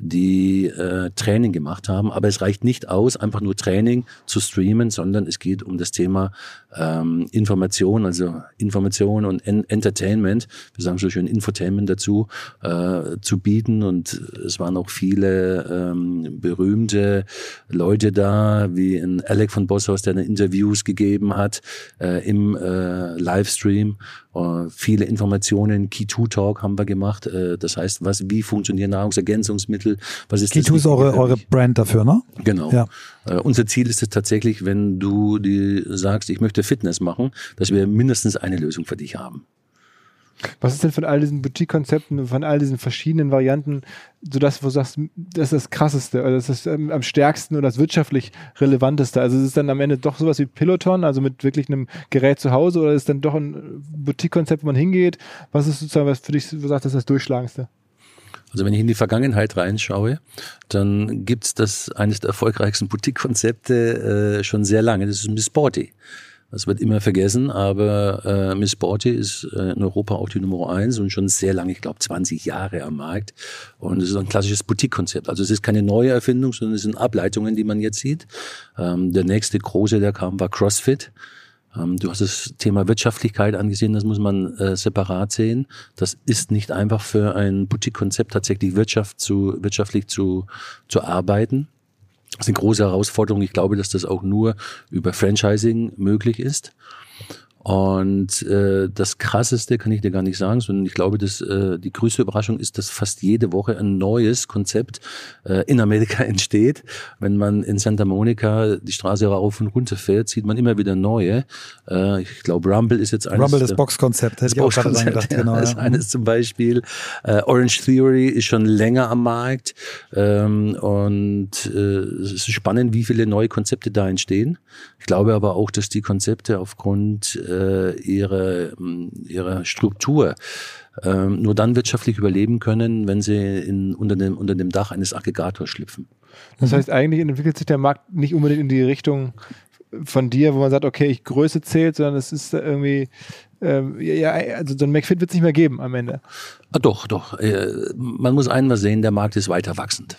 die äh, Training gemacht haben. Aber es reicht nicht aus, einfach nur Training zu streamen, sondern es geht um das Thema ähm, Information, also Information und en Entertainment, wir sagen so schön Infotainment dazu, äh, zu bieten. Und es waren auch viele ähm, berühmte Leute da, wie ein Alec von Bosshaus, der eine Interviews gegeben hat äh, im äh, Livestream. Uh, viele Informationen, Key2Talk haben wir gemacht. Uh, das heißt, was, wie funktionieren Nahrungsergänzungsmittel? Was ist Key2 ist eure, eure Brand dafür, ne? Genau. Ja. Uh, unser Ziel ist es tatsächlich, wenn du die sagst, ich möchte Fitness machen, dass wir mindestens eine Lösung für dich haben. Was ist denn von all diesen Boutique-Konzepten, von all diesen verschiedenen Varianten, so das, wo du sagst, das ist das krasseste, oder das ist ähm, am stärksten oder das wirtschaftlich relevanteste? Also ist es dann am Ende doch sowas wie Peloton, also mit wirklich einem Gerät zu Hause, oder ist es dann doch ein Boutique-Konzept, wo man hingeht? Was ist sozusagen, was für dich, du sagst, das ist das Durchschlagendste? Also wenn ich in die Vergangenheit reinschaue, dann gibt's das eines der erfolgreichsten Boutique-Konzepte äh, schon sehr lange. Das ist Miss Sporty. Das wird immer vergessen, aber äh, Miss Sporty ist äh, in Europa auch die Nummer eins und schon sehr lange, ich glaube 20 Jahre am Markt. Und es ist ein klassisches Boutique-Konzept. Also es ist keine neue Erfindung, sondern es sind Ableitungen, die man jetzt sieht. Ähm, der nächste große, der kam, war CrossFit. Ähm, du hast das Thema Wirtschaftlichkeit angesehen, das muss man äh, separat sehen. Das ist nicht einfach für ein Boutique-Konzept tatsächlich Wirtschaft zu, wirtschaftlich zu, zu arbeiten. Das ist eine große Herausforderung. Ich glaube, dass das auch nur über Franchising möglich ist. Und äh, das Krasseste kann ich dir gar nicht sagen, sondern ich glaube, dass äh, die größte Überraschung ist, dass fast jede Woche ein neues Konzept äh, in Amerika entsteht. Wenn man in Santa Monica die Straße rauf und runter fährt, sieht man immer wieder neue. Äh, ich glaube, Rumble ist jetzt eines. Rumble, das Boxkonzept, hätte gerade gedacht. Ja, genau, ja. ist eines zum Beispiel. Äh, Orange Theory ist schon länger am Markt. Ähm, und äh, es ist spannend, wie viele neue Konzepte da entstehen. Ich glaube aber auch, dass die Konzepte aufgrund äh, ihre, ihre Struktur ähm, nur dann wirtschaftlich überleben können, wenn sie in, unter, dem, unter dem Dach eines Aggregators schlüpfen. Das heißt, eigentlich entwickelt sich der Markt nicht unbedingt in die Richtung von dir, wo man sagt, okay, ich Größe zählt, sondern es ist irgendwie, ähm, ja, also so ein McFit wird es nicht mehr geben am Ende. Ah, doch, doch. Äh, man muss einmal sehen, der Markt ist weiter wachsend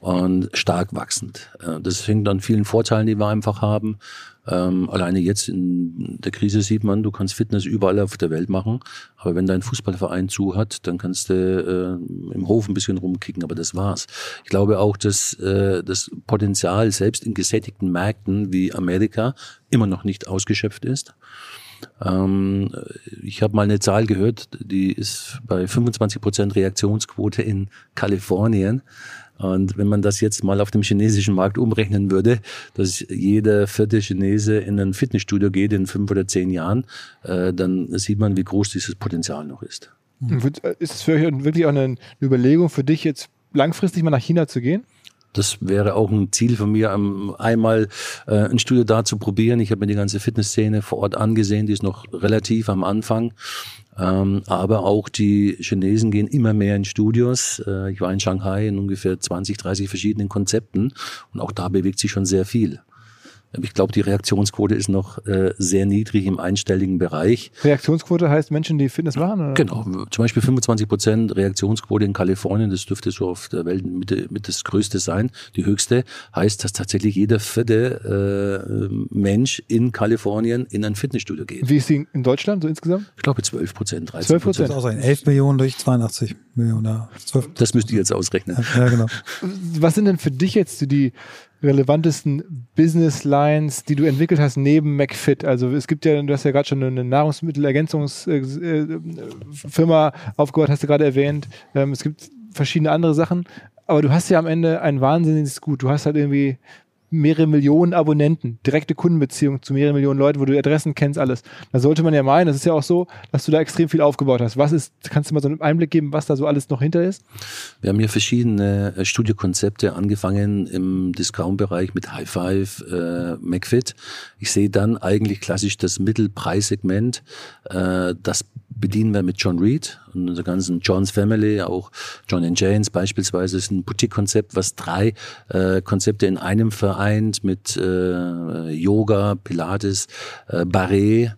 und stark wachsend. Äh, das hängt an vielen Vorteilen, die wir einfach haben. Ähm, alleine jetzt in der Krise sieht man, du kannst Fitness überall auf der Welt machen, aber wenn dein Fußballverein zu hat, dann kannst du äh, im Hof ein bisschen rumkicken, aber das war's. Ich glaube auch, dass äh, das Potenzial selbst in gesättigten Märkten wie Amerika immer noch nicht ausgeschöpft ist. Ähm, ich habe mal eine Zahl gehört, die ist bei 25 Prozent Reaktionsquote in Kalifornien. Und wenn man das jetzt mal auf dem chinesischen Markt umrechnen würde, dass jeder vierte Chinese in ein Fitnessstudio geht in fünf oder zehn Jahren, äh, dann sieht man, wie groß dieses Potenzial noch ist. Ist es für euch wirklich auch eine Überlegung für dich jetzt langfristig mal nach China zu gehen? das wäre auch ein Ziel von mir, einmal äh, ein Studio da zu probieren. Ich habe mir die ganze Fitnessszene vor Ort angesehen, die ist noch relativ am Anfang. Ähm, aber auch die Chinesen gehen immer mehr in Studios. Äh, ich war in Shanghai in ungefähr 20, 30 verschiedenen Konzepten und auch da bewegt sich schon sehr viel. Ich glaube, die Reaktionsquote ist noch äh, sehr niedrig im einstelligen Bereich. Reaktionsquote heißt Menschen, die Fitness machen? Oder? Genau, zum Beispiel 25 Prozent Reaktionsquote in Kalifornien, das dürfte so auf der Welt mit, mit das größte sein. Die höchste heißt, dass tatsächlich jeder vierte äh, Mensch in Kalifornien in ein Fitnessstudio geht. Wie ist sie in Deutschland so insgesamt? Ich glaube 12 Prozent, 13 12 Prozent. Das auch sein. 11 Millionen durch 82 Millionen. 12. Das müsst ihr jetzt ausrechnen. Ja, genau. Was sind denn für dich jetzt die relevantesten Business Lines, die du entwickelt hast neben McFit? Also es gibt ja, du hast ja gerade schon eine Nahrungsmittelergänzungsfirma aufgebaut, hast du gerade erwähnt. Ähm, es gibt verschiedene andere Sachen, aber du hast ja am Ende ein wahnsinniges Gut. Du hast halt irgendwie mehrere Millionen Abonnenten, direkte Kundenbeziehung zu mehreren Millionen Leuten, wo du Adressen kennst, alles. Da sollte man ja meinen, das ist ja auch so, dass du da extrem viel aufgebaut hast. Was ist, kannst du mal so einen Einblick geben, was da so alles noch hinter ist? Wir haben hier verschiedene äh, Studiokonzepte angefangen im Discount-Bereich mit High Five, äh, McFit. Ich sehe dann eigentlich klassisch das Mittelpreissegment, äh, das bedienen wir mit John Reed und unserer ganzen John's Family, auch John and Janes beispielsweise ist ein Boutique-Konzept, was drei äh, Konzepte in einem vereint mit äh, Yoga, Pilates, äh, Barret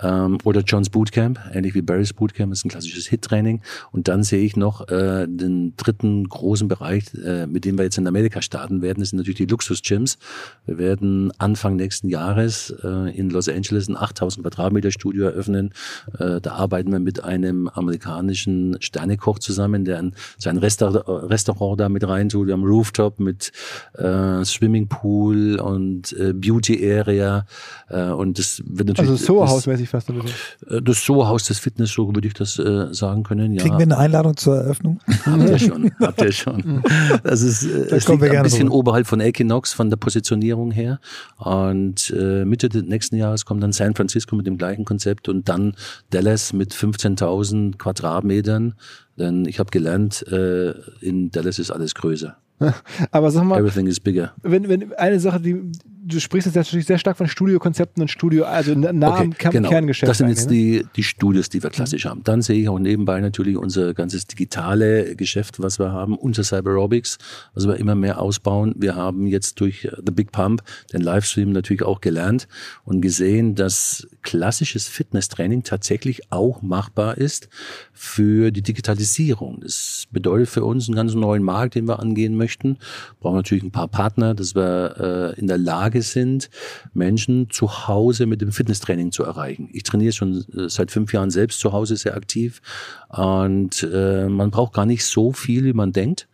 ähm, oder John's Bootcamp, ähnlich wie Barry's Bootcamp, ist ein klassisches Hit-Training. Und dann sehe ich noch äh, den dritten großen Bereich, äh, mit dem wir jetzt in Amerika starten werden, das sind natürlich die Luxus-Gyms. Wir werden Anfang nächsten Jahres äh, in Los Angeles ein 8000 Quadratmeter Studio eröffnen. Äh, da arbeiten wir mit einem amerikanischen Sternekoch zusammen, der ein, sein Restaurant, Restaurant da mit rein tut. Wir haben Rooftop mit äh, Swimmingpool und äh, Beauty Area äh, und das wird natürlich... Also Soho-Haus-mäßig fast oder so? Äh, das Soho-Haus des Fitness, so würde ich das äh, sagen können, ja. Kriegen wir eine Einladung zur Eröffnung? Habt ihr schon, habt ihr schon. Das ist äh, es liegt ein bisschen rüber. oberhalb von Equinox, von der Positionierung her und äh, Mitte des nächsten Jahres kommt dann San Francisco mit dem gleichen Konzept und dann Dallas mit 15.000 Quadratmetern. Denn ich habe gelernt, äh, in Dallas ist alles größer. Aber sag mal, Everything is bigger. Wenn, wenn eine Sache, die du sprichst jetzt natürlich sehr stark von Studiokonzepten und Studio, also nah am okay, genau. Kerngeschäft. Das sind jetzt ne? die, die Studios, die wir klassisch mhm. haben. Dann sehe ich auch nebenbei natürlich unser ganzes digitale Geschäft, was wir haben, unser Cyberobics, was wir immer mehr ausbauen. Wir haben jetzt durch The Big Pump den Livestream natürlich auch gelernt und gesehen, dass klassisches Fitnesstraining tatsächlich auch machbar ist für die Digitalisierung. Das bedeutet für uns einen ganz neuen Markt, den wir angehen möchten. Wir brauchen natürlich ein paar Partner, dass wir äh, in der Lage sind, Menschen zu Hause mit dem Fitnesstraining zu erreichen. Ich trainiere schon äh, seit fünf Jahren selbst zu Hause sehr aktiv und äh, man braucht gar nicht so viel, wie man denkt.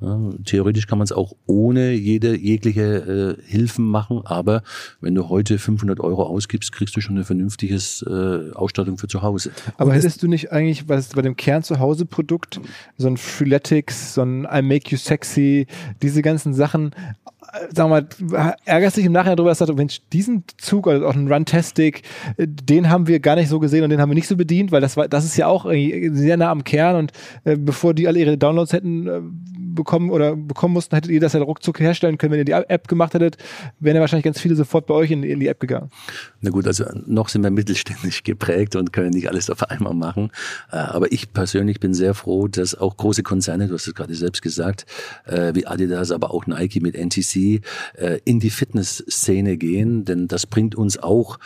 Ja, theoretisch kann man es auch ohne jede jegliche äh, Hilfen machen, aber wenn du heute 500 Euro ausgibst, kriegst du schon eine vernünftige äh, Ausstattung für zu Hause. Aber hättest du nicht eigentlich was bei dem Kern zu Hause Produkt so ein Freeletics, so ein I Make You Sexy, diese ganzen Sachen sag mal, ärgerst dich im Nachhinein darüber, dass du sagst, Mensch, diesen Zug, also auch ein Runtastic, den haben wir gar nicht so gesehen und den haben wir nicht so bedient, weil das war, das ist ja auch sehr nah am Kern und äh, bevor die alle ihre Downloads hätten äh, bekommen oder bekommen mussten, hättet ihr das ja ruckzuck herstellen können, wenn ihr die App gemacht hättet, wären ja wahrscheinlich ganz viele sofort bei euch in, in die App gegangen. Na gut, also noch sind wir mittelständisch geprägt und können nicht alles auf einmal machen. Äh, aber ich persönlich bin sehr froh, dass auch große Konzerne, du hast es gerade selbst gesagt, äh, wie Adidas, aber auch Nike mit NTC äh, in die Fitnessszene gehen, denn das bringt uns auch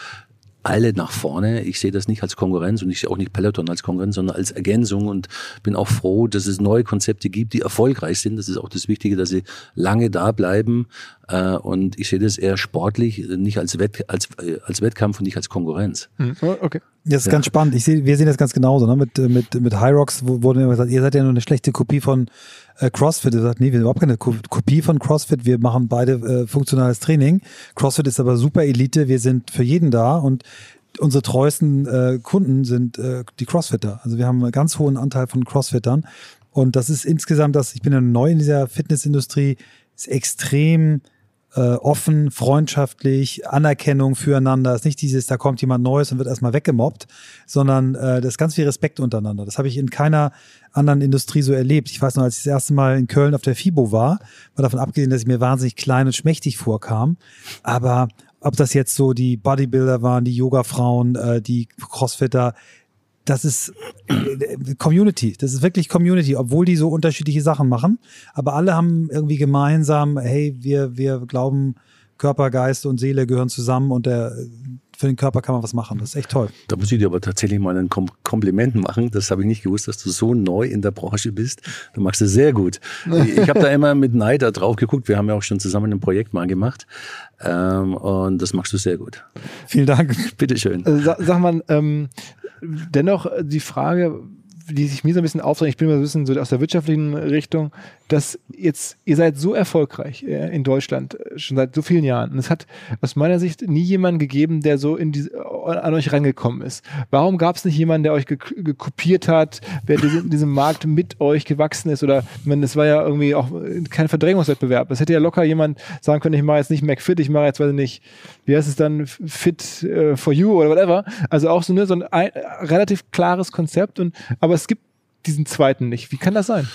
alle nach vorne. Ich sehe das nicht als Konkurrenz und ich sehe auch nicht Peloton als Konkurrenz, sondern als Ergänzung und bin auch froh, dass es neue Konzepte gibt, die erfolgreich sind. Das ist auch das Wichtige, dass sie lange da bleiben Äh, und ich sehe das eher sportlich, nicht als, Wett, als, äh, als Wettkampf und nicht als Konkurrenz. Hm. Okay. Das ist Ja. ganz spannend. Ich sehe, wir sehen das ganz genauso. Ne? Mit, äh, mit, mit Hyrox wo- wurde immer gesagt, ihr seid ja nur eine schlechte Kopie von äh, CrossFit. Er sagt, nee, wir sind überhaupt keine Ko- Kopie von CrossFit. Wir machen beide äh, funktionales Training. CrossFit ist aber super Elite. Wir sind für jeden da und unsere treuesten äh, Kunden sind äh, die Crossfitter. Also wir haben einen ganz hohen Anteil von Crossfittern. Und das ist insgesamt das, ich bin ja neu in dieser Fitnessindustrie, ist extrem äh, offen, freundschaftlich, Anerkennung füreinander. Es ist nicht dieses, da kommt jemand Neues und wird erstmal weggemobbt, sondern äh, das ist ganz viel Respekt untereinander. Das habe ich in keiner anderen Industrie so erlebt. Ich weiß noch, als ich das erste Mal in Köln auf der FIBO war, war davon abgesehen, dass ich mir wahnsinnig klein und schmächtig vorkam. Aber ob das jetzt so die Bodybuilder waren, die Yoga-Frauen, äh, die Crossfitter, das ist äh, Community. Das ist wirklich Community, obwohl die so unterschiedliche Sachen machen. Aber alle haben irgendwie gemeinsam, hey, wir, wir glauben, Körper, Geist und Seele gehören zusammen und der, für den Körper kann man was machen. Das ist echt toll. Da muss ich dir aber tatsächlich mal ein Kom Kompliment machen. Das habe ich nicht gewusst, dass du so neu in der Branche bist. Du machst es sehr gut. Ich, ich habe da immer mit Neid da drauf geguckt. Wir haben ja auch schon zusammen ein Projekt mal gemacht. Ähm, und das machst du sehr gut. Vielen Dank. Bitteschön. Sa- sag mal, ähm, dennoch äh, die Frage, die sich mir so ein bisschen aufdrängt, ich bin mal so ein bisschen so aus der wirtschaftlichen Richtung, dass jetzt, ihr seid so erfolgreich äh, in Deutschland, äh, schon seit so vielen Jahren. Und es hat aus meiner Sicht nie jemanden gegeben, der so in diese, an euch rangekommen ist. Warum gab es nicht jemanden, der euch gek- gekopiert hat, der diese, diesem Markt mit euch gewachsen ist? Oder, meine, das war ja irgendwie auch äh, kein Verdrängungswettbewerb. Es hätte ja locker jemand sagen können, ich mache jetzt nicht McFit, ich mache jetzt, weiß ich nicht, wie heißt es dann, Fit äh, for You oder whatever. Also auch so, ne, so ein, ein relativ klares Konzept. Und, aber es gibt diesen zweiten nicht. Wie kann das sein?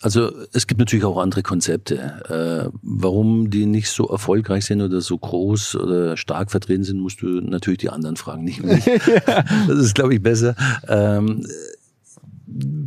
Also es gibt natürlich auch andere Konzepte. Äh, warum die nicht so erfolgreich sind oder so groß oder stark vertreten sind, musst du natürlich die anderen fragen, nicht mich. Das ist, glaube ich, besser. Ähm,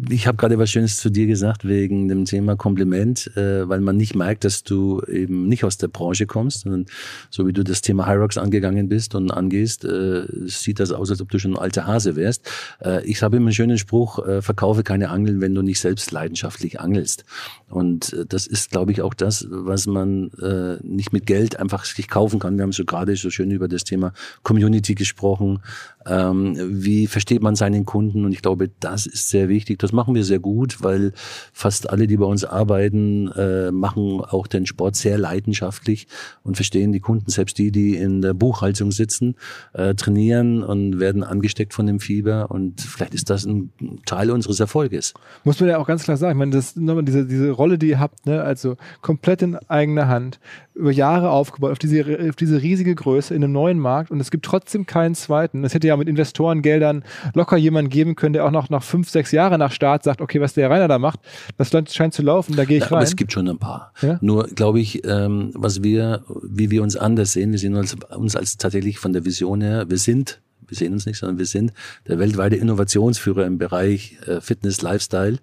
ich habe gerade was Schönes zu dir gesagt wegen dem Thema Kompliment, äh, weil man nicht merkt, dass du eben nicht aus der Branche kommst, sondern so wie du das Thema Hyrox angegangen bist und angehst, äh, sieht das aus, als ob du schon ein alter Hase wärst. Äh, ich habe immer einen schönen Spruch, äh, verkaufe keine Angeln, wenn du nicht selbst leidenschaftlich angelst. Und äh, das ist, glaube ich, auch das, was man äh, nicht mit Geld einfach sich kaufen kann. Wir haben so gerade so schön über das Thema Community gesprochen. Ähm, wie versteht man seinen Kunden? Und ich glaube, das ist sehr wichtig. Das machen wir sehr gut, weil fast alle, die bei uns arbeiten, äh, machen auch den Sport sehr leidenschaftlich und verstehen die Kunden, selbst die, die in der Buchhaltung sitzen, äh, trainieren und werden angesteckt von dem Fieber. Und vielleicht ist das ein Teil unseres Erfolges. Muss man ja auch ganz klar sagen. Ich meine, das nochmal diese, diese Rolle, die ihr habt, ne, also komplett in eigener Hand, über Jahre aufgebaut, auf diese, auf diese riesige Größe in einem neuen Markt und es gibt trotzdem keinen zweiten. Es hätte ja mit Investorengeldern locker jemanden geben können, der auch noch nach fünf, sechs Jahren nach Start sagt, okay, was der Rainer da macht, das Land scheint zu laufen, da gehe ich Ja, aber rein. es gibt schon ein paar. Ja? Nur glaube ich, ähm, was wir, wie wir uns anders sehen, wir sehen uns, uns als tatsächlich von der Vision her, wir sind, wir sehen uns nicht, sondern wir sind der weltweite Innovationsführer im Bereich äh, Fitness, Lifestyle.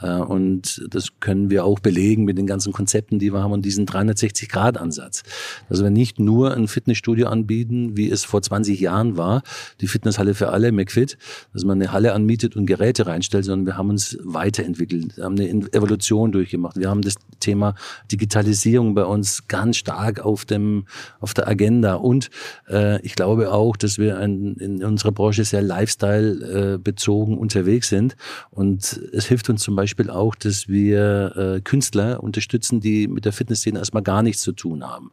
Äh, und das können wir auch belegen mit den ganzen Konzepten, die wir haben und diesen 360-Grad-Ansatz. Dass wir nicht nur ein Fitnessstudio anbieten, wie es vor 20 Jahren war, die Fitnesshalle für alle, McFit, dass man eine Halle anmietet und Geräte reinstellt, sondern wir haben uns weiterentwickelt, haben eine Evolution durchgemacht. Wir haben das Thema Digitalisierung bei uns ganz stark auf dem auf der Agenda und äh, ich glaube auch, dass wir ein, in unserer Branche sehr Lifestyle äh, unterwegs sind und es hilft uns zum Beispiel auch, dass wir äh, Künstler unterstützen, die mit der Fitnessszene erstmal gar nichts zu tun haben.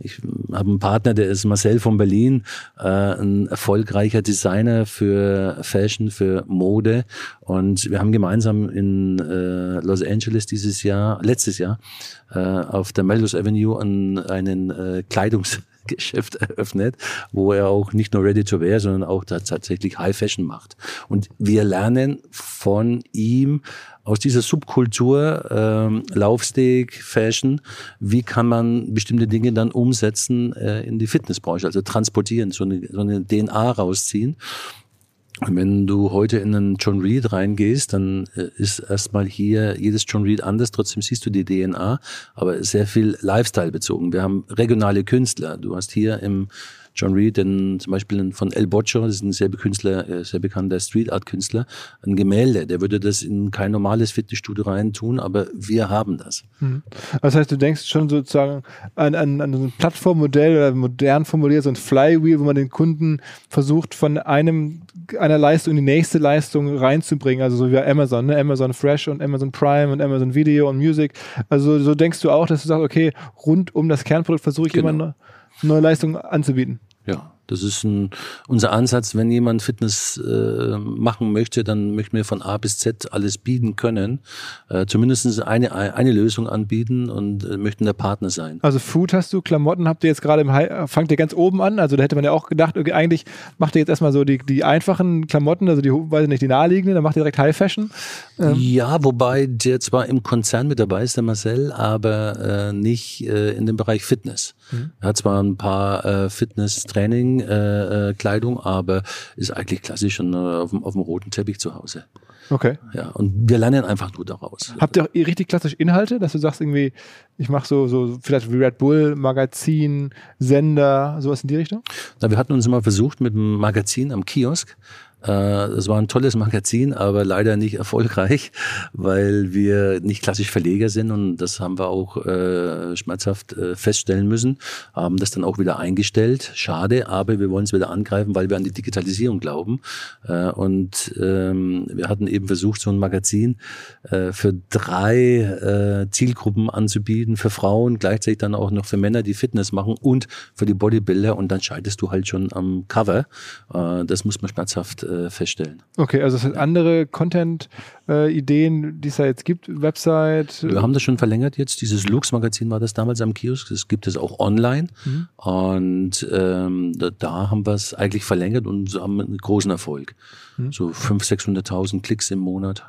Ich habe einen Partner, der ist Marcel von Berlin, äh, ein erfolgreicher Designer für Fashion, für Mode. Und wir haben gemeinsam in äh, Los Angeles dieses Jahr, letztes Jahr, äh, auf der Melrose Avenue an einen äh, Kleidungsgeschäft eröffnet, wo er auch nicht nur Ready to Wear, sondern auch tatsächlich High Fashion macht. Und wir lernen von ihm aus dieser Subkultur ähm, Laufsteg, Fashion, wie kann man bestimmte Dinge dann umsetzen äh, in die Fitnessbranche, also transportieren, so eine, so eine DNA rausziehen. Und wenn du heute in einen John Reed reingehst, dann äh, ist erstmal hier jedes John Reed anders, trotzdem siehst du die DNA, aber sehr viel Lifestyle bezogen. Wir haben regionale Künstler. Du hast hier im John Reed, den, zum Beispiel von El Boccio, das ist ein sehr, Künstler, äh, sehr bekannter Street Art Künstler, ein Gemälde. Der würde das in kein normales Fitnessstudio rein tun, aber wir haben das. Mhm. Das heißt, du denkst schon sozusagen an, an, an so ein Plattformmodell oder modern formuliert, so ein Flywheel, wo man den Kunden versucht, von einem, einer Leistung in die nächste Leistung reinzubringen. Also so wie Amazon, ne? Amazon Fresh und Amazon Prime und Amazon Video und Music. Also so denkst du auch, dass du sagst, okay, rund um das Kernprodukt versuche ich genau. immer eine neue Leistung anzubieten. Ja, das ist ein, unser Ansatz. Wenn jemand Fitness äh, machen möchte, dann möchten wir von A bis Z alles bieten können. Äh, zumindest eine, eine Lösung anbieten und äh, möchten der Partner sein. Also Food hast du, Klamotten habt ihr jetzt gerade im High, fangt ihr ganz oben an. Also da hätte man ja auch gedacht, okay, eigentlich macht ihr jetzt erstmal so die, die einfachen Klamotten, also die, weiß ich nicht, die naheliegenden, dann macht ihr direkt High Fashion. Ähm. Ja, wobei der zwar im Konzern mit dabei ist, der Marcel, aber äh, nicht äh, in dem Bereich Fitness. Mhm. Er hat zwar ein paar äh, Fitness-Training-Kleidung, äh, äh, aber ist eigentlich klassisch und, äh, auf, dem, auf dem roten Teppich zu Hause. Okay. Ja, und wir lernen einfach nur daraus. Habt ihr auch richtig klassisch Inhalte, dass du sagst irgendwie, ich mache so, so vielleicht wie Red Bull, Magazin, Sender, sowas in die Richtung? Na, wir hatten uns immer versucht mit einem Magazin am Kiosk es äh, war ein tolles Magazin, aber leider nicht erfolgreich, weil wir nicht klassisch Verleger sind und das haben wir auch äh, schmerzhaft äh, feststellen müssen, haben das dann auch wieder eingestellt. Schade, aber wir wollen es wieder angreifen, weil wir an die Digitalisierung glauben. Und ähm, wir hatten eben versucht, so ein Magazin für drei Zielgruppen anzubieten, für Frauen, gleichzeitig dann auch noch für Männer, die Fitness machen und für die Bodybuilder und dann scheidest du halt schon am Cover. Das muss man schmerzhaft äh, feststellen. Okay, also es sind andere Content-Ideen, äh, die es da jetzt gibt, Website. Wir haben das schon verlängert jetzt. Dieses Lux-Magazin war das damals am Kiosk. Das gibt es auch online. Mhm. Und ähm, da, da, haben wir es eigentlich verlängert und haben einen großen Erfolg. Mhm. So 500.000, 600.000 Klicks im Monat.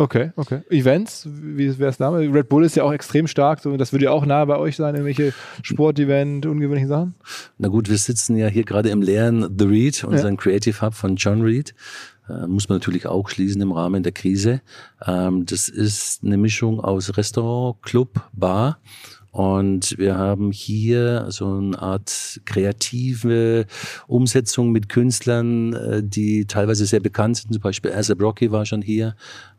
Okay, okay. Events, wie wäre es da? Red Bull ist ja auch extrem stark, so, das würde ja auch nahe bei euch sein, irgendwelche Sportevent, ungewöhnliche Sachen? Na gut, wir sitzen ja hier gerade im leeren The Read, unseren ja. Creative Hub von John Reed. Äh, muss man natürlich auch schließen im Rahmen der Krise. Ähm, das ist eine Mischung aus Restaurant, Club, Bar und wir haben hier so eine Art kreative Umsetzung mit Künstlern, äh, die teilweise sehr bekannt sind. Zum Beispiel Asa Brocky war schon hier,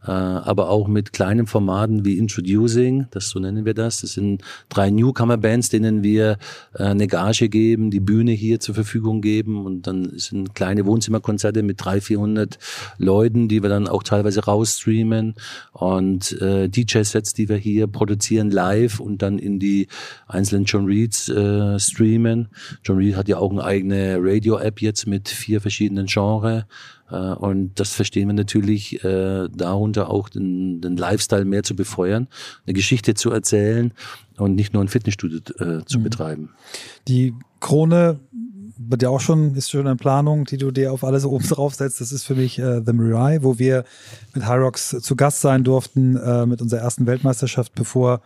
äh, aber auch mit kleinen Formaten wie Introducing, das so nennen wir das. Das sind drei Newcomer-Bands, denen wir äh, eine Gage geben, die Bühne hier zur Verfügung geben und dann sind kleine Wohnzimmerkonzerte mit drei, vierhundert Leuten, die wir dann auch teilweise rausstreamen und DJ-Sets, die wir hier produzieren live und dann in die einzelnen John Reeds äh, streamen. John Reed hat ja auch eine eigene Radio-App jetzt mit vier verschiedenen Genres. Äh, und das verstehen wir natürlich äh, darunter auch den, den Lifestyle mehr zu befeuern, eine Geschichte zu erzählen und nicht nur ein Fitnessstudio äh, zu mhm. betreiben. Die Krone wird ja auch schon, ist schon eine Planung, die du dir auf alles oben draufsetzt. Das ist für mich äh, The Mirai, wo wir mit Hyrox zu Gast sein durften, äh, mit unserer ersten Weltmeisterschaft, bevor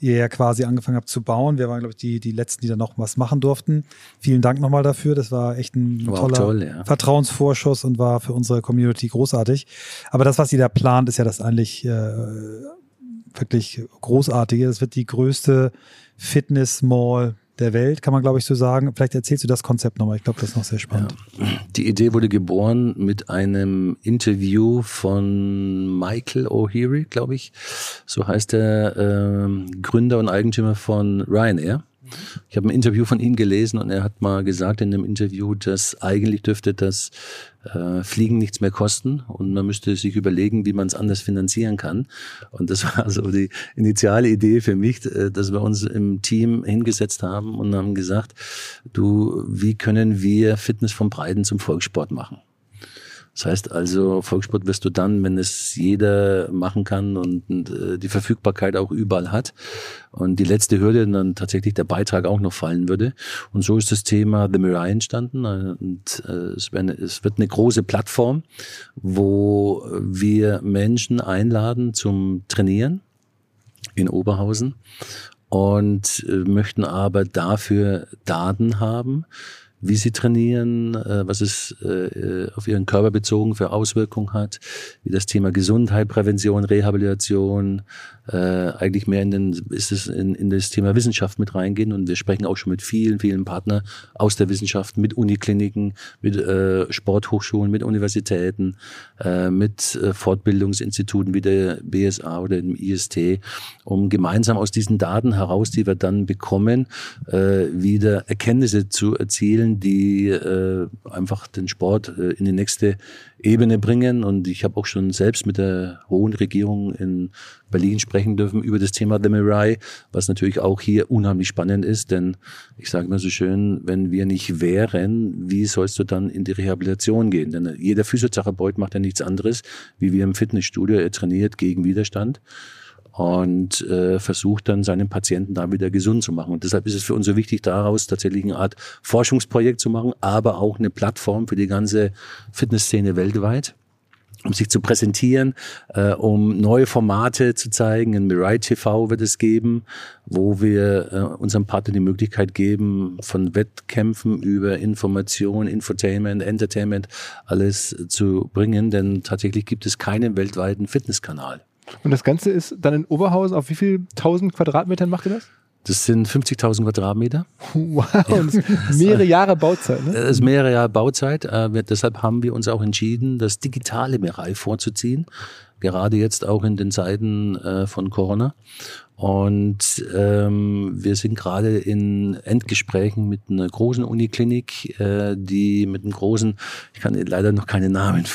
ihr ja quasi angefangen habt zu bauen. Wir waren, glaube ich, die, die Letzten, die da noch was machen durften. Vielen Dank nochmal dafür. Das war echt ein war toller toll, ja. Vertrauensvorschuss und war für unsere Community großartig. Aber das, was ihr da plant, ist ja das eigentlich äh, wirklich großartige. Das wird die größte Fitness-Mall der Welt, kann man glaube ich so sagen. Vielleicht erzählst du das Konzept nochmal. Ich glaube, das ist noch sehr spannend. Ja. Die Idee wurde geboren mit einem Interview von Michael O'Heary, glaube ich. So heißt der äh, Gründer und Eigentümer von Ryanair. Ich habe ein Interview von ihm gelesen und er hat mal gesagt in dem Interview, dass eigentlich dürfte das äh, Fliegen nichts mehr kosten und man müsste sich überlegen, wie man es anders finanzieren kann. Und das war so die initiale Idee für mich, äh, dass wir uns im Team hingesetzt haben und haben gesagt, du, wie können wir Fitness vom Breiten zum Volkssport machen? Das heißt also, Volkssport wirst du dann, wenn es jeder machen kann und, und äh, die Verfügbarkeit auch überall hat und die letzte Hürde dann tatsächlich der Beitrag auch noch fallen würde. Und so ist das Thema The Mirai entstanden und äh, es, eine, es wird eine große Plattform, wo wir Menschen einladen zum Trainieren in Oberhausen und äh, möchten aber dafür Daten haben, wie sie trainieren, äh, was es äh, auf ihren Körper bezogen für Auswirkungen hat, wie das Thema Gesundheit, Prävention, Rehabilitation, äh, eigentlich mehr in den, ist es in, in das Thema Wissenschaft mit reingehen und wir sprechen auch schon mit vielen, vielen Partnern aus der Wissenschaft, mit Unikliniken, mit äh, Sporthochschulen, mit Universitäten, äh, mit äh, Fortbildungsinstituten wie der BSA oder dem IST, um gemeinsam aus diesen Daten heraus, die wir dann bekommen, äh, wieder Erkenntnisse zu erzielen, die äh, einfach den Sport äh, in die nächste Ebene bringen. Und ich habe auch schon selbst mit der hohen Regierung in Berlin sprechen dürfen über das Thema The Mirai, was natürlich auch hier unheimlich spannend ist, denn ich sage immer so schön, wenn wir nicht wären, wie sollst du dann in die Rehabilitation gehen? Denn jeder Physiotherapeut macht ja nichts anderes, wie wir im Fitnessstudio, er trainiert gegen Widerstand und äh, versucht dann seinen Patienten da wieder gesund zu machen. Und deshalb ist es für uns so wichtig, daraus tatsächlich eine Art Forschungsprojekt zu machen, aber auch eine Plattform für die ganze Fitnessszene weltweit um sich zu präsentieren, äh, um neue Formate zu zeigen. In Mirai TV wird es geben, wo wir äh, unserem Partner die Möglichkeit geben, von Wettkämpfen über Information, Infotainment, Entertainment alles zu bringen. Denn tatsächlich gibt es keinen weltweiten Fitnesskanal. Und das Ganze ist dann in Oberhausen, auf wie viel tausend Quadratmetern macht ihr das? Das sind 50.000 Quadratmeter. Wow, ist mehrere Jahre Bauzeit. Ne? Das ist mehrere Jahre Bauzeit. Äh, wir, deshalb haben wir uns auch entschieden, das digitale Bereich vorzuziehen. Gerade jetzt auch in den Zeiten äh, von Corona. Und ähm, wir sind gerade in Endgesprächen mit einer großen Uniklinik, äh, die mit einem großen, ich kann leider noch keine Namen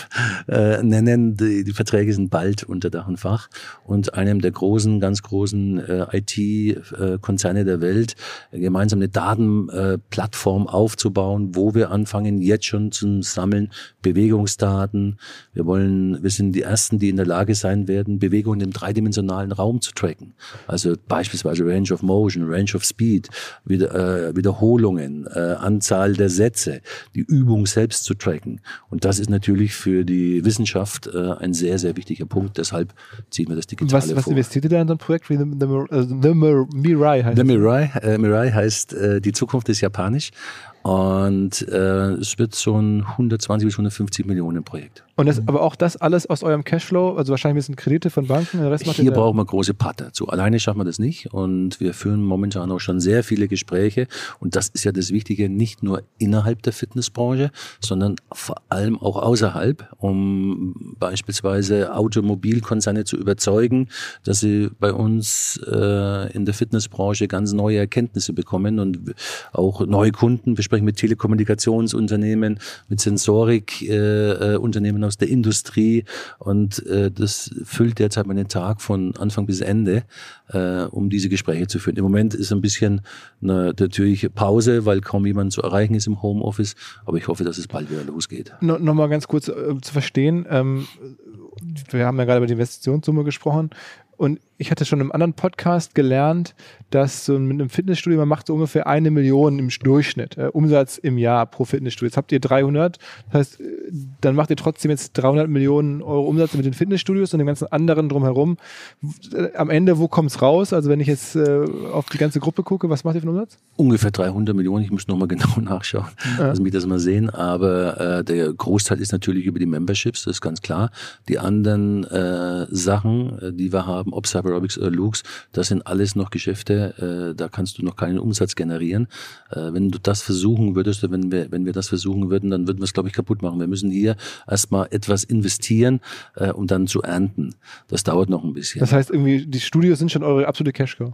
äh, nennen, die, die Verträge sind bald unter Dach und Fach, und einem der großen, ganz großen äh, IT-Konzerne äh, der Welt gemeinsam eine Datenplattform aufzubauen, wo wir anfangen, jetzt schon zu sammeln, Bewegungsdaten. Wir wollen, wir sind die Ersten, die in der Lage sein werden, Bewegungen im dreidimensionalen Raum zu tracken. Beispielsweise Range of Motion, Range of Speed, wieder, äh, Wiederholungen, äh, Anzahl der Sätze, die Übung selbst zu tracken. Und das ist natürlich für die Wissenschaft äh, ein sehr, sehr wichtiger Punkt. Deshalb ziehen wir das Digitale was, was investiert ihr da in so ein Projekt wie The, the, the Mirai heißt The Mirai, äh, Mirai heißt, äh, die Zukunft ist japanisch. Und äh, es wird so ein 120 bis 150 Millionen Projekt. Und das, aber auch das alles aus eurem Cashflow, also wahrscheinlich ein bisschen Kredite von Banken. Der Rest Hier brauchen wir große Partner. So alleine schaffen wir das nicht. Und wir führen momentan auch schon sehr viele Gespräche. Und das ist ja das Wichtige, nicht nur innerhalb der Fitnessbranche, sondern vor allem auch außerhalb, um beispielsweise Automobilkonzerne zu überzeugen, dass sie bei uns äh, in der Fitnessbranche ganz neue Erkenntnisse bekommen und auch neue Kunden. Wir sprechen mit Telekommunikationsunternehmen, mit Sensorik-Unternehmen äh, aus der Industrie und äh, das füllt derzeit meinen Tag von Anfang bis Ende, äh, um diese Gespräche zu führen. Im Moment ist ein bisschen eine natürliche Pause, weil kaum jemand zu erreichen ist im Homeoffice, aber ich hoffe, dass es bald wieder losgeht. No, Nochmal ganz kurz äh, zu verstehen, ähm, wir haben ja gerade über die Investitionssumme gesprochen und ich hatte schon im anderen Podcast gelernt, dass so mit einem Fitnessstudio, man macht so ungefähr eine Million im Durchschnitt äh, Umsatz im Jahr pro Fitnessstudio. Jetzt habt ihr 300, das heißt, dann macht ihr trotzdem jetzt 300 Millionen Euro Umsatz mit den Fitnessstudios und dem ganzen anderen drumherum. Am Ende, wo kommt's raus? Also wenn ich jetzt äh, auf die ganze Gruppe gucke, was macht ihr für einen Umsatz? Ungefähr 300 Millionen, ich muss nochmal genau nachschauen, ja. dass mich das mal sehen, aber äh, der Großteil ist natürlich über die Memberships, das ist ganz klar. Die anderen äh, Sachen, äh, die wir haben, ob Cyberobics oder Lux, das sind alles noch Geschäfte, äh, da kannst du noch keinen Umsatz generieren. Äh, wenn du das versuchen würdest, wenn wir, wenn wir das versuchen würden, dann würden wir es, glaube ich, kaputt machen. Wir müssen hier erstmal etwas investieren, äh, um dann zu ernten. Das dauert noch ein bisschen. Das heißt, irgendwie, die Studios sind schon eure absolute Cashcow.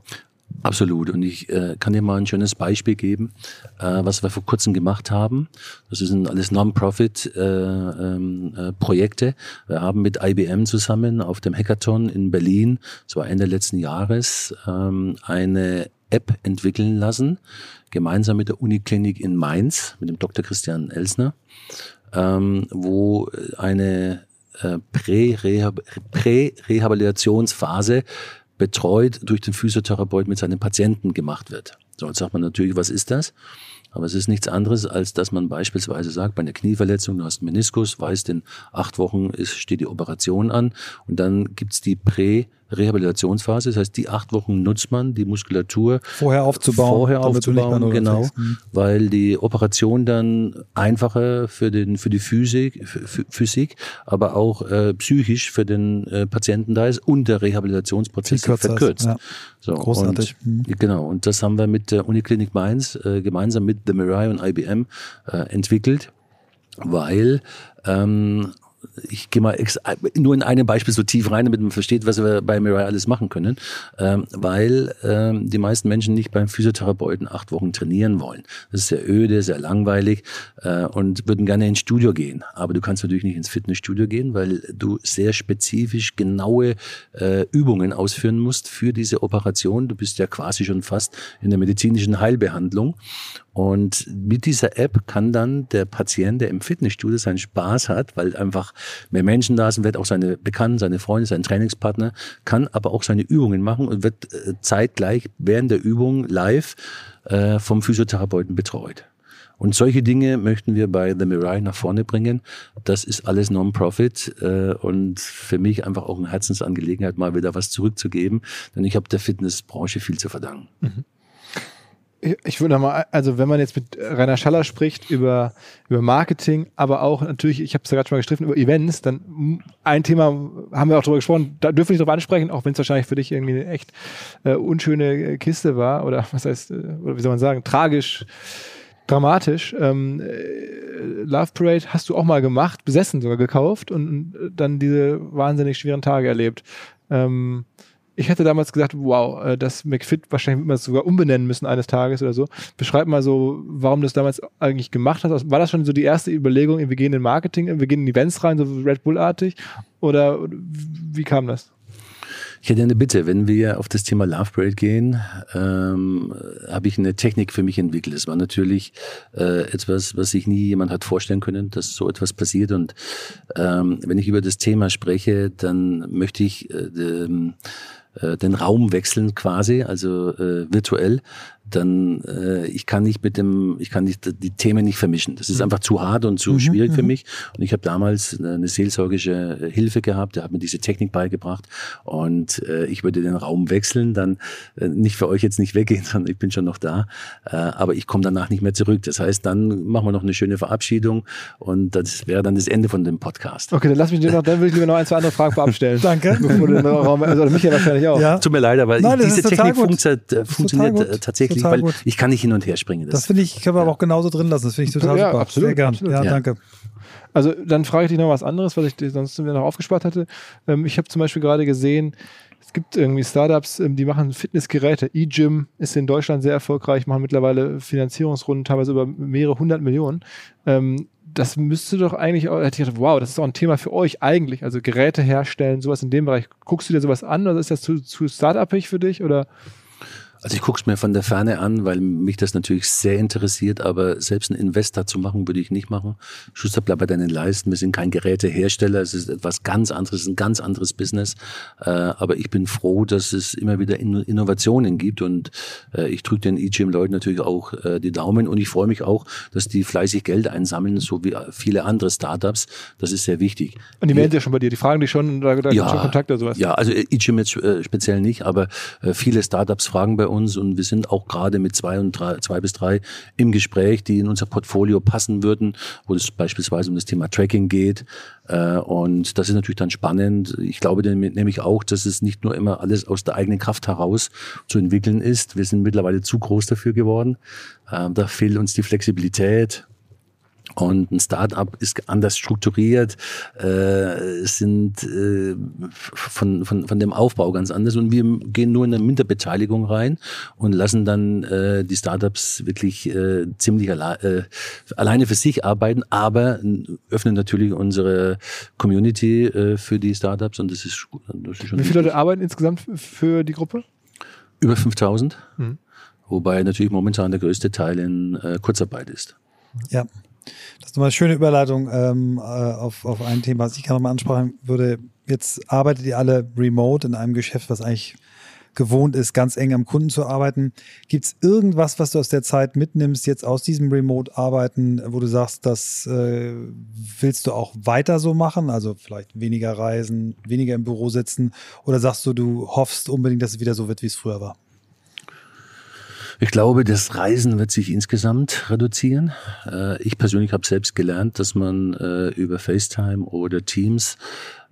Absolut. Und ich äh, kann dir mal ein schönes Beispiel geben, äh, was wir vor kurzem gemacht haben. Das sind alles Non-Profit-Projekte. Äh, ähm, äh, wir haben mit IBM zusammen auf dem Hackathon in Berlin, das war Ende letzten Jahres, ähm, eine App entwickeln lassen, gemeinsam mit der Uniklinik in Mainz, mit dem Dr. Christian Elsner, ähm, wo eine äh, Prä-Rehabilitationsphase betreut durch den Physiotherapeut mit seinen Patienten gemacht wird. So, jetzt sagt man natürlich, was ist das? Aber es ist nichts anderes, als dass man beispielsweise sagt, bei einer Knieverletzung, du hast Meniskus, weißt, in acht Wochen ist, steht die Operation an und dann gibt's die Prä- Rehabilitationsphase. Das heißt, die acht Wochen nutzt man, die Muskulatur vorher aufzubauen, vorher aufzubauen, genau, hm. weil die Operation dann einfacher für den für die Physik, Physik, aber auch äh, psychisch für den äh, Patienten da ist und der Rehabilitationsprozess verkürzt. Ja. So, Großartig. Und, mhm. Genau, und das haben wir mit der Uniklinik Mainz äh, gemeinsam mit The Mirai und IBM äh, entwickelt, weil ähm, ich gehe mal nur in einem Beispiel so tief rein, damit man versteht, was wir bei Mirai alles machen können, ähm, weil ähm, die meisten Menschen nicht beim Physiotherapeuten acht Wochen trainieren wollen. Das ist sehr öde, sehr langweilig äh, und würden gerne ins Studio gehen. Aber du kannst natürlich nicht ins Fitnessstudio gehen, weil du sehr spezifisch genaue äh, Übungen ausführen musst für diese Operation. Du bist ja quasi schon fast in der medizinischen Heilbehandlung und mit dieser App kann dann der Patient, der im Fitnessstudio seinen Spaß hat, weil einfach mehr Menschen da sind, wird auch seine Bekannten, seine Freunde, sein Trainingspartner, kann aber auch seine Übungen machen und wird äh, zeitgleich während der Übung live äh, vom Physiotherapeuten betreut. Und solche Dinge möchten wir bei The Mirai nach vorne bringen. Das ist alles Non-Profit äh, und für mich einfach auch eine Herzensangelegenheit, mal wieder was zurückzugeben, denn ich habe der Fitnessbranche viel zu verdanken. Mhm ich würde mal, also wenn man jetzt mit Rainer Schaller spricht über, über Marketing, aber auch natürlich, ich habe es ja gerade schon mal gestriffen, über Events, dann ein Thema haben wir auch darüber gesprochen, da dürfen wir nicht drüber ansprechen, auch wenn es wahrscheinlich für dich irgendwie eine echt äh, unschöne Kiste war oder was heißt, äh, oder wie soll man sagen, tragisch, dramatisch. Ähm, äh, Love Parade hast du auch mal gemacht, besessen sogar gekauft und, und dann diese wahnsinnig schweren Tage erlebt. Ähm, ich hätte damals gesagt, wow, äh, das McFit, wahrscheinlich wird sogar umbenennen müssen eines Tages oder so. Beschreib mal so, warum du das damals eigentlich gemacht hast. War das schon so die erste Überlegung, wir gehen in Marketing, wir gehen in Events rein, so Red Bull-artig? Oder wie kam das? Ich hätte eine Bitte, wenn wir auf das Thema Love Parade gehen, ähm, habe ich eine Technik für mich entwickelt. Es war natürlich äh, etwas, was sich nie jemand hat vorstellen können, dass so etwas passiert. Und ähm, wenn ich über das Thema spreche, dann möchte ich äh, äh, den Raum wechseln quasi, also äh, virtuell, dann äh, ich kann nicht mit dem, ich kann nicht die Themen nicht vermischen. Das ist mhm. einfach zu hart und zu mhm, schwierig für mhm. mich. Und ich habe damals eine seelsorgische Hilfe gehabt, der hat mir diese Technik beigebracht und äh, ich würde den Raum wechseln, dann äh, nicht für euch jetzt nicht weggehen, sondern ich bin schon noch da, äh, aber ich komme danach nicht mehr zurück. Das heißt, dann machen wir noch eine schöne Verabschiedung und das wäre dann das Ende von dem Podcast. Okay, dann lass mich dir noch, dann will ich mir noch ein, zwei andere Fragen vorabstellen. Danke. Bevor du den Raum, also Michael wahrscheinlich auch. Ja. Tut mir leid, aber Nein, diese Technik funktioniert, funktioniert tatsächlich total weil gut. ich kann nicht hin und her springen. Das, das finde ich, können wir aber auch genauso drin lassen. Das finde ich total ja, super. Absolut, Sehr gern. Absolut. Ja, ja, danke. Also dann frage ich dich noch was anderes, was ich sonst mir noch aufgespart hatte. Ähm, ich habe zum Beispiel gerade gesehen, es gibt irgendwie Startups, ähm, die machen Fitnessgeräte. eGym ist in Deutschland sehr erfolgreich, machen mittlerweile Finanzierungsrunden teilweise über mehrere hundert Millionen. Ähm, das müsste doch eigentlich, auch, hätte ich gedacht, wow, das ist auch ein Thema für euch eigentlich. Also Geräte herstellen, sowas in dem Bereich. Guckst du dir sowas an oder ist das zu, zu startupig für dich oder? Also ich gucke es mir von der Ferne an, weil mich das natürlich sehr interessiert, aber selbst einen Investor zu machen, würde ich nicht machen. Schuster, bleib bei deinen Leisten. Wir sind kein Gerätehersteller, es ist etwas ganz anderes, ein ganz anderes Business. Äh, aber ich bin froh, dass es immer wieder Innovationen gibt und äh, ich drücke den E-Gym-Leuten natürlich auch äh, die Daumen und ich freue mich auch, dass die fleißig Geld einsammeln, so wie viele andere Startups. Das ist sehr wichtig. Und die melden ja schon bei dir, die fragen dich schon, da, da ja, schon Kontakt oder sowas? Ja, also E-Gym jetzt speziell nicht, aber viele Startups fragen bei uns und wir sind auch gerade mit zwei und drei, zwei bis drei im Gespräch, die in unser Portfolio passen würden, wo es beispielsweise um das Thema Tracking geht. Äh, und das ist natürlich dann spannend. Ich glaube nämlich auch, dass es nicht nur immer alles aus der eigenen Kraft heraus zu entwickeln ist. Wir sind mittlerweile zu groß dafür geworden. Ähm, da fehlt uns die Flexibilität und ein Startup ist anders strukturiert, äh, sind äh, von, von, von dem Aufbau ganz anders. Und wir gehen nur in eine Minderbeteiligung rein und lassen dann äh, die Startups wirklich äh, ziemlich alle, äh, alleine für sich arbeiten, aber öffnen natürlich unsere Community äh, für die Startups und das ist, das ist schon. Wie viele Leute arbeiten insgesamt für die Gruppe? Über 5000. Mhm. Wobei natürlich momentan der größte Teil in äh, Kurzarbeit ist. Ja. Das ist nochmal eine schöne Überleitung ähm, äh, auf, auf ein Thema, was ich gerne mal ansprechen würde. Jetzt arbeitet ihr alle remote in einem Geschäft, was eigentlich gewohnt ist, ganz eng am Kunden zu arbeiten. Gibt es irgendwas, was du aus der Zeit mitnimmst, jetzt aus diesem Remote-Arbeiten, wo du sagst, das äh, willst du auch weiter so machen? Also vielleicht weniger reisen, weniger im Büro sitzen? Oder sagst du, du hoffst unbedingt, dass es wieder so wird, wie es früher war? Ich glaube, das Reisen wird sich insgesamt reduzieren. Äh, ich persönlich habe selbst gelernt, dass man äh, über FaceTime oder Teams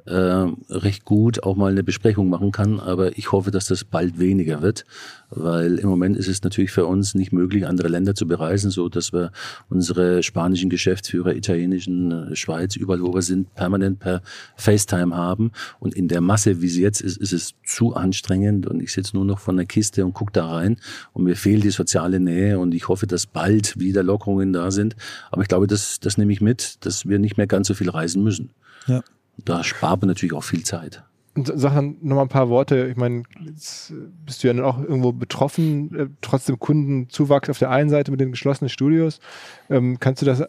äh, recht gut auch mal eine Besprechung machen kann. Aber ich hoffe, dass das bald weniger wird, weil im Moment ist es natürlich für uns nicht möglich, andere Länder zu bereisen, so dass wir unsere spanischen Geschäftsführer, italienischen, äh, Schweiz, überall wo wir sind, permanent per FaceTime haben. Und in der Masse, wie sie jetzt ist, ist es zu anstrengend und ich sitze nur noch von der Kiste und gucke da rein und mir fehlt die soziale Nähe und ich hoffe, dass bald wieder Lockerungen da sind. Aber ich glaube, das, das nehme ich mit, dass wir nicht mehr ganz so viel reisen müssen. Ja. Da spart man natürlich auch viel Zeit. Sag dann nochmal ein paar Worte. Ich meine, jetzt bist du ja dann auch irgendwo betroffen, äh, trotzdem Kundenzuwachs auf der einen Seite mit den geschlossenen Studios. Ähm, kannst du das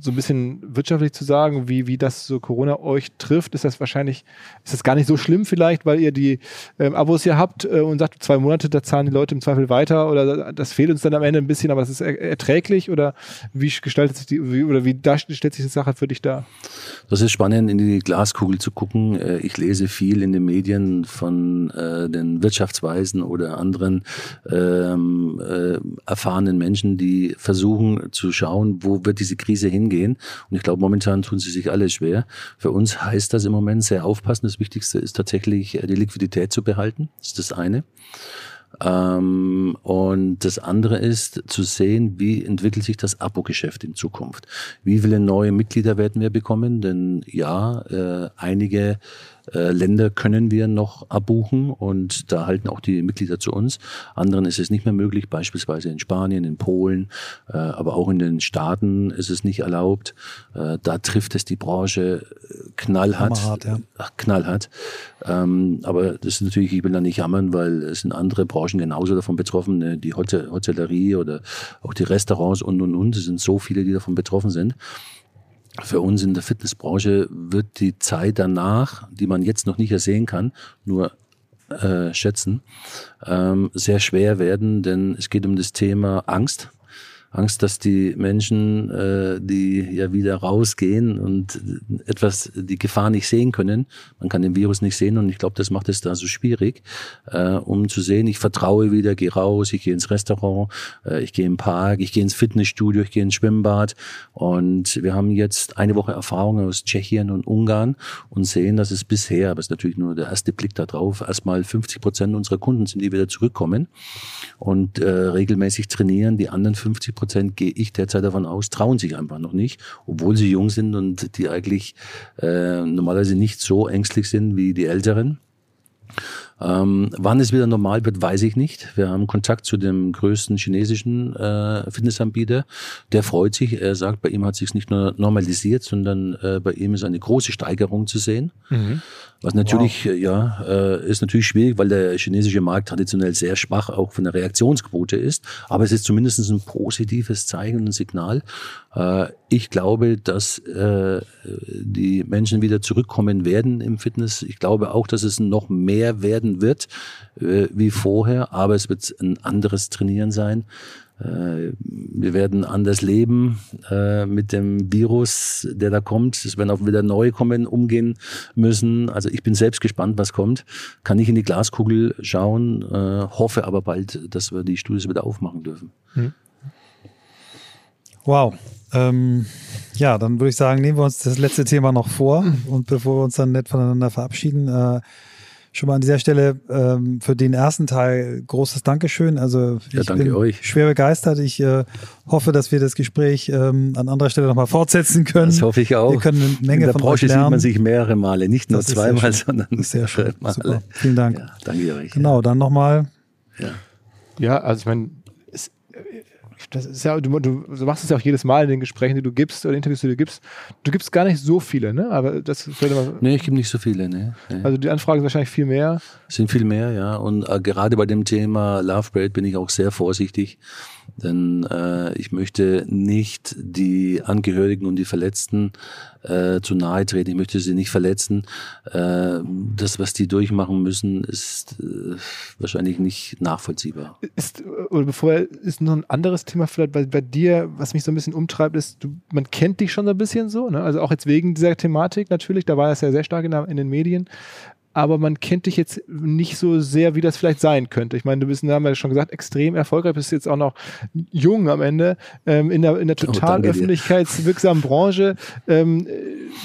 so ein bisschen wirtschaftlich zu sagen, wie, wie das so Corona euch trifft, ist das wahrscheinlich, ist das gar nicht so schlimm vielleicht, weil ihr die ähm, Abos hier habt äh, und sagt, zwei Monate, da zahlen die Leute im Zweifel weiter oder das fehlt uns dann am Ende ein bisschen, aber das ist er erträglich oder wie gestaltet sich die, wie, oder wie da stellt sich die Sache für dich dar? Das ist spannend, in die Glaskugel zu gucken. Äh, ich lese viel in den Medien von äh, den Wirtschaftsweisen oder anderen ähm, äh, erfahrenen Menschen, die versuchen zu schauen, wo wird diese Krise hingehen hingehen. Und ich glaube, momentan tun sie sich alle schwer. Für uns heißt das im Moment sehr aufpassen. Das Wichtigste ist tatsächlich, äh, die Liquidität zu behalten. Das ist das eine. Ähm, und das andere ist zu sehen, wie entwickelt sich das Abo-Geschäft in Zukunft. Wie viele neue Mitglieder werden wir bekommen? Denn ja, äh, einige äh, Länder können wir noch abbuchen und da halten auch die Mitglieder zu uns. Anderen ist es nicht mehr möglich, beispielsweise in Spanien, in Polen, äh, aber auch in den Staaten ist es nicht erlaubt. Äh, da trifft es die Branche äh, knallhart. Hammerhart, ja. Knallhart. Ähm, aber das ist natürlich, ich will da nicht jammern, weil es sind andere Branchen genauso davon betroffen, ne? die Hotellerie oder auch die Restaurants und und und. Es sind so viele, die davon betroffen sind für uns in der Fitnessbranche wird die Zeit danach, die man jetzt noch nicht ersehen kann, nur äh, schätzen, ähm, sehr schwer werden, denn es geht um das Thema Angst. Angst, dass die Menschen, äh, die ja wieder rausgehen und etwas die Gefahr nicht sehen können, man kann den Virus nicht sehen und ich glaube, das macht es da so schwierig, äh, um zu sehen, ich vertraue wieder, gehe raus, ich gehe ins Restaurant, äh, ich gehe im Park, ich gehe ins Fitnessstudio, ich gehe ins Schwimmbad und wir haben jetzt eine Woche Erfahrung aus Tschechien und Ungarn und sehen, dass es bisher, aber es ist natürlich nur der erste Blick da drauf, erstmal 50 Prozent unserer Kunden sind, die wieder zurückkommen und äh, regelmäßig trainieren, die anderen 50 Prozent gehe ich derzeit davon aus, trauen sich einfach noch nicht, obwohl sie jung sind und die eigentlich äh, normalerweise nicht so ängstlich sind wie die Älteren. Ähm, wann es wieder normal wird, weiß ich nicht. Wir haben Kontakt zu dem größten chinesischen äh, Fitnessanbieter. Der freut sich. Er sagt, bei ihm hat sich nicht nur normalisiert, sondern äh, bei ihm ist eine große Steigerung zu sehen. Mhm. Was natürlich, wow. ja, äh, ist natürlich schwierig, weil der chinesische Markt traditionell sehr schwach auch von der Reaktionsquote ist. Aber es ist zumindest ein positives Zeichen, ein Signal. Äh, ich glaube, dass äh, die Menschen wieder zurückkommen werden im Fitness. Ich glaube auch, dass es noch mehr werden wird äh, wie vorher, aber es wird ein anderes Trainieren sein. Wir werden anders leben mit dem Virus, der da kommt. Es werden auch wieder neue kommen, umgehen müssen. Also ich bin selbst gespannt, was kommt. Kann nicht in die Glaskugel schauen, hoffe aber bald, dass wir die Studios wieder aufmachen dürfen. Hm. Wow. Ähm, ja, dann würde ich sagen, nehmen wir uns das letzte Thema noch vor und bevor wir uns dann nett voneinander verabschieden, äh, schon mal an dieser Stelle ähm, für den ersten Teil großes Dankeschön. Also ich ja, bin euch. schwer begeistert. Ich äh, hoffe, dass wir das Gespräch ähm, an anderer Stelle nochmal fortsetzen können. Das hoffe ich auch. Wir können eine Menge In der von Branche sieht man sich mehrere Male, nicht nur zweimal, sondern sehr schön. Male. Super. Vielen Dank. Ja, danke euch. Genau, dann nochmal. Ja. ja, also ich meine, das ist ja, du, du, machst es ja auch jedes Mal in den Gesprächen, die du gibst oder Interviews, die du gibst. Du gibst gar nicht so viele, ne? Aber das sollte man. Nee, ich gebe nicht so viele, ne? Nee. Also die Anfragen sind wahrscheinlich viel mehr. Sind viel mehr, ja. Und äh, gerade bei dem Thema Love Braid bin ich auch sehr vorsichtig, Denn äh, ich möchte nicht die Angehörigen und die Verletzten äh, zu nahe treten. Ich möchte sie nicht verletzen. Äh, das, was die durchmachen müssen, ist äh, wahrscheinlich nicht nachvollziehbar. Ist, oder bevor ist noch ein anderes Thema vielleicht bei, bei dir, was mich so ein bisschen umtreibt, ist, du, man kennt dich schon so ein bisschen so, ne? also auch jetzt wegen dieser Thematik natürlich, da war das ja sehr stark in, in den Medien aber man kennt dich jetzt nicht so sehr, wie das vielleicht sein könnte. Ich meine, du bist, haben wir schon gesagt, extrem erfolgreich, bist jetzt auch noch jung am Ende ähm, in der, in der total oh, öffentlichkeitswirksamen Branche. Ähm,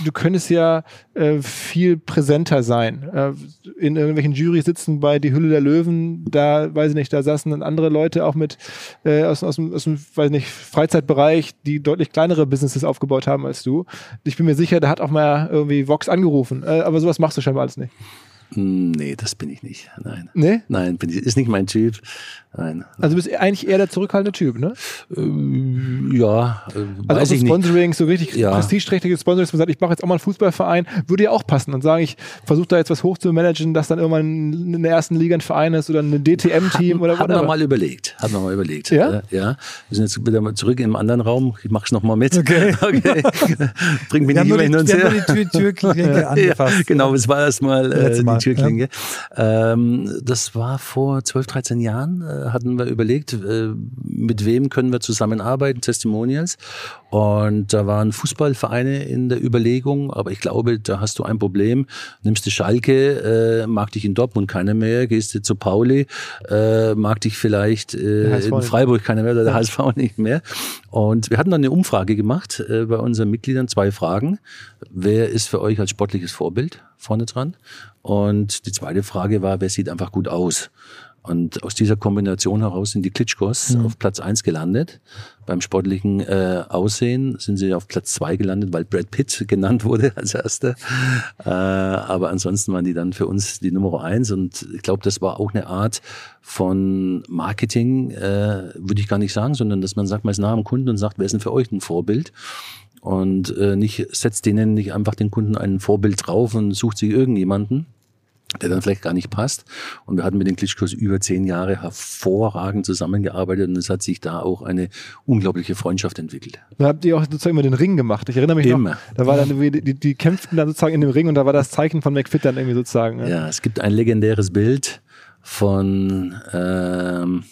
du könntest ja äh, viel präsenter sein. Äh, in irgendwelchen Jurys sitzen bei Die Hülle der Löwen, da, weiß ich nicht, da saßen dann andere Leute auch mit äh, aus, aus, dem, aus dem, weiß nicht, Freizeitbereich, die deutlich kleinere Businesses aufgebaut haben als du. Ich bin mir sicher, da hat auch mal irgendwie Vox angerufen. Äh, aber sowas machst du scheinbar alles nicht. Nee, das bin ich nicht. Nein. Nee? Nein, bin ich, ist nicht mein Typ. Nein. Also bist du eigentlich eher der zurückhaltende Typ, ne? Ähm, ja. Äh, also auch so Sponsoring, nicht. so richtig ja. prestigeträchtiges Sponsoring, dass man sagt, ich mache jetzt auch mal einen Fußballverein, würde ja auch passen und sagen, ich versuche da jetzt was hochzumanagen, dass dann irgendwann in der ersten Liga ein Verein ist oder ein DTM-Team oder was. Haben wir mal überlegt. Haben wir mal überlegt. Ja? Äh, ja. Wir sind jetzt wieder mal zurück im anderen Raum. Ich mache es nochmal mit. Okay. okay. Bring mich nicht immer hin und her. Die Tür, Türklinge angefasst. Ja, genau, es war erstmal äh, die Türklinge. Ja. Ähm, das war vor 12, 13 Jahren. Äh, hatten wir überlegt, äh, mit wem können wir zusammenarbeiten, Testimonials. Und da waren Fußballvereine in der Überlegung, aber ich glaube, da hast du ein Problem. Nimmst du Schalke, äh, mag dich in Dortmund keiner mehr, gehst du zu Pauli, äh, mag dich vielleicht äh, in Freiburg keiner mehr oder der HSV nicht mehr. Und wir hatten dann eine Umfrage gemacht äh, bei unseren Mitgliedern, zwei Fragen. Wer ist für euch als sportliches Vorbild vorne dran? Und die zweite Frage war, wer sieht einfach gut aus? Und aus dieser Kombination heraus sind die Klitschkos mhm. auf Platz eins gelandet. Beim sportlichen äh, Aussehen sind sie auf Platz zwei gelandet, weil Brad Pitt genannt wurde als erster. Äh, aber ansonsten waren die dann für uns die Nummer eins. Und ich glaube, das war auch eine Art von Marketing, äh, würde ich gar nicht sagen, sondern dass man sagt, man ist nah am Kunden und sagt, wer ist denn für euch ein Vorbild? Und äh, nicht setzt denen nicht einfach den Kunden ein Vorbild drauf und sucht sich irgendjemanden der dann vielleicht gar nicht passt. Und wir hatten mit den Klitschkos über zehn Jahre hervorragend zusammengearbeitet und es hat sich da auch eine unglaubliche Freundschaft entwickelt. Da habt ihr auch sozusagen immer den Ring gemacht. Ich erinnere mich immer. noch, da war dann, die, die kämpften dann sozusagen in dem Ring und da war das Zeichen von McFit dann irgendwie sozusagen. Ja, ja es gibt ein legendäres Bild von ähm,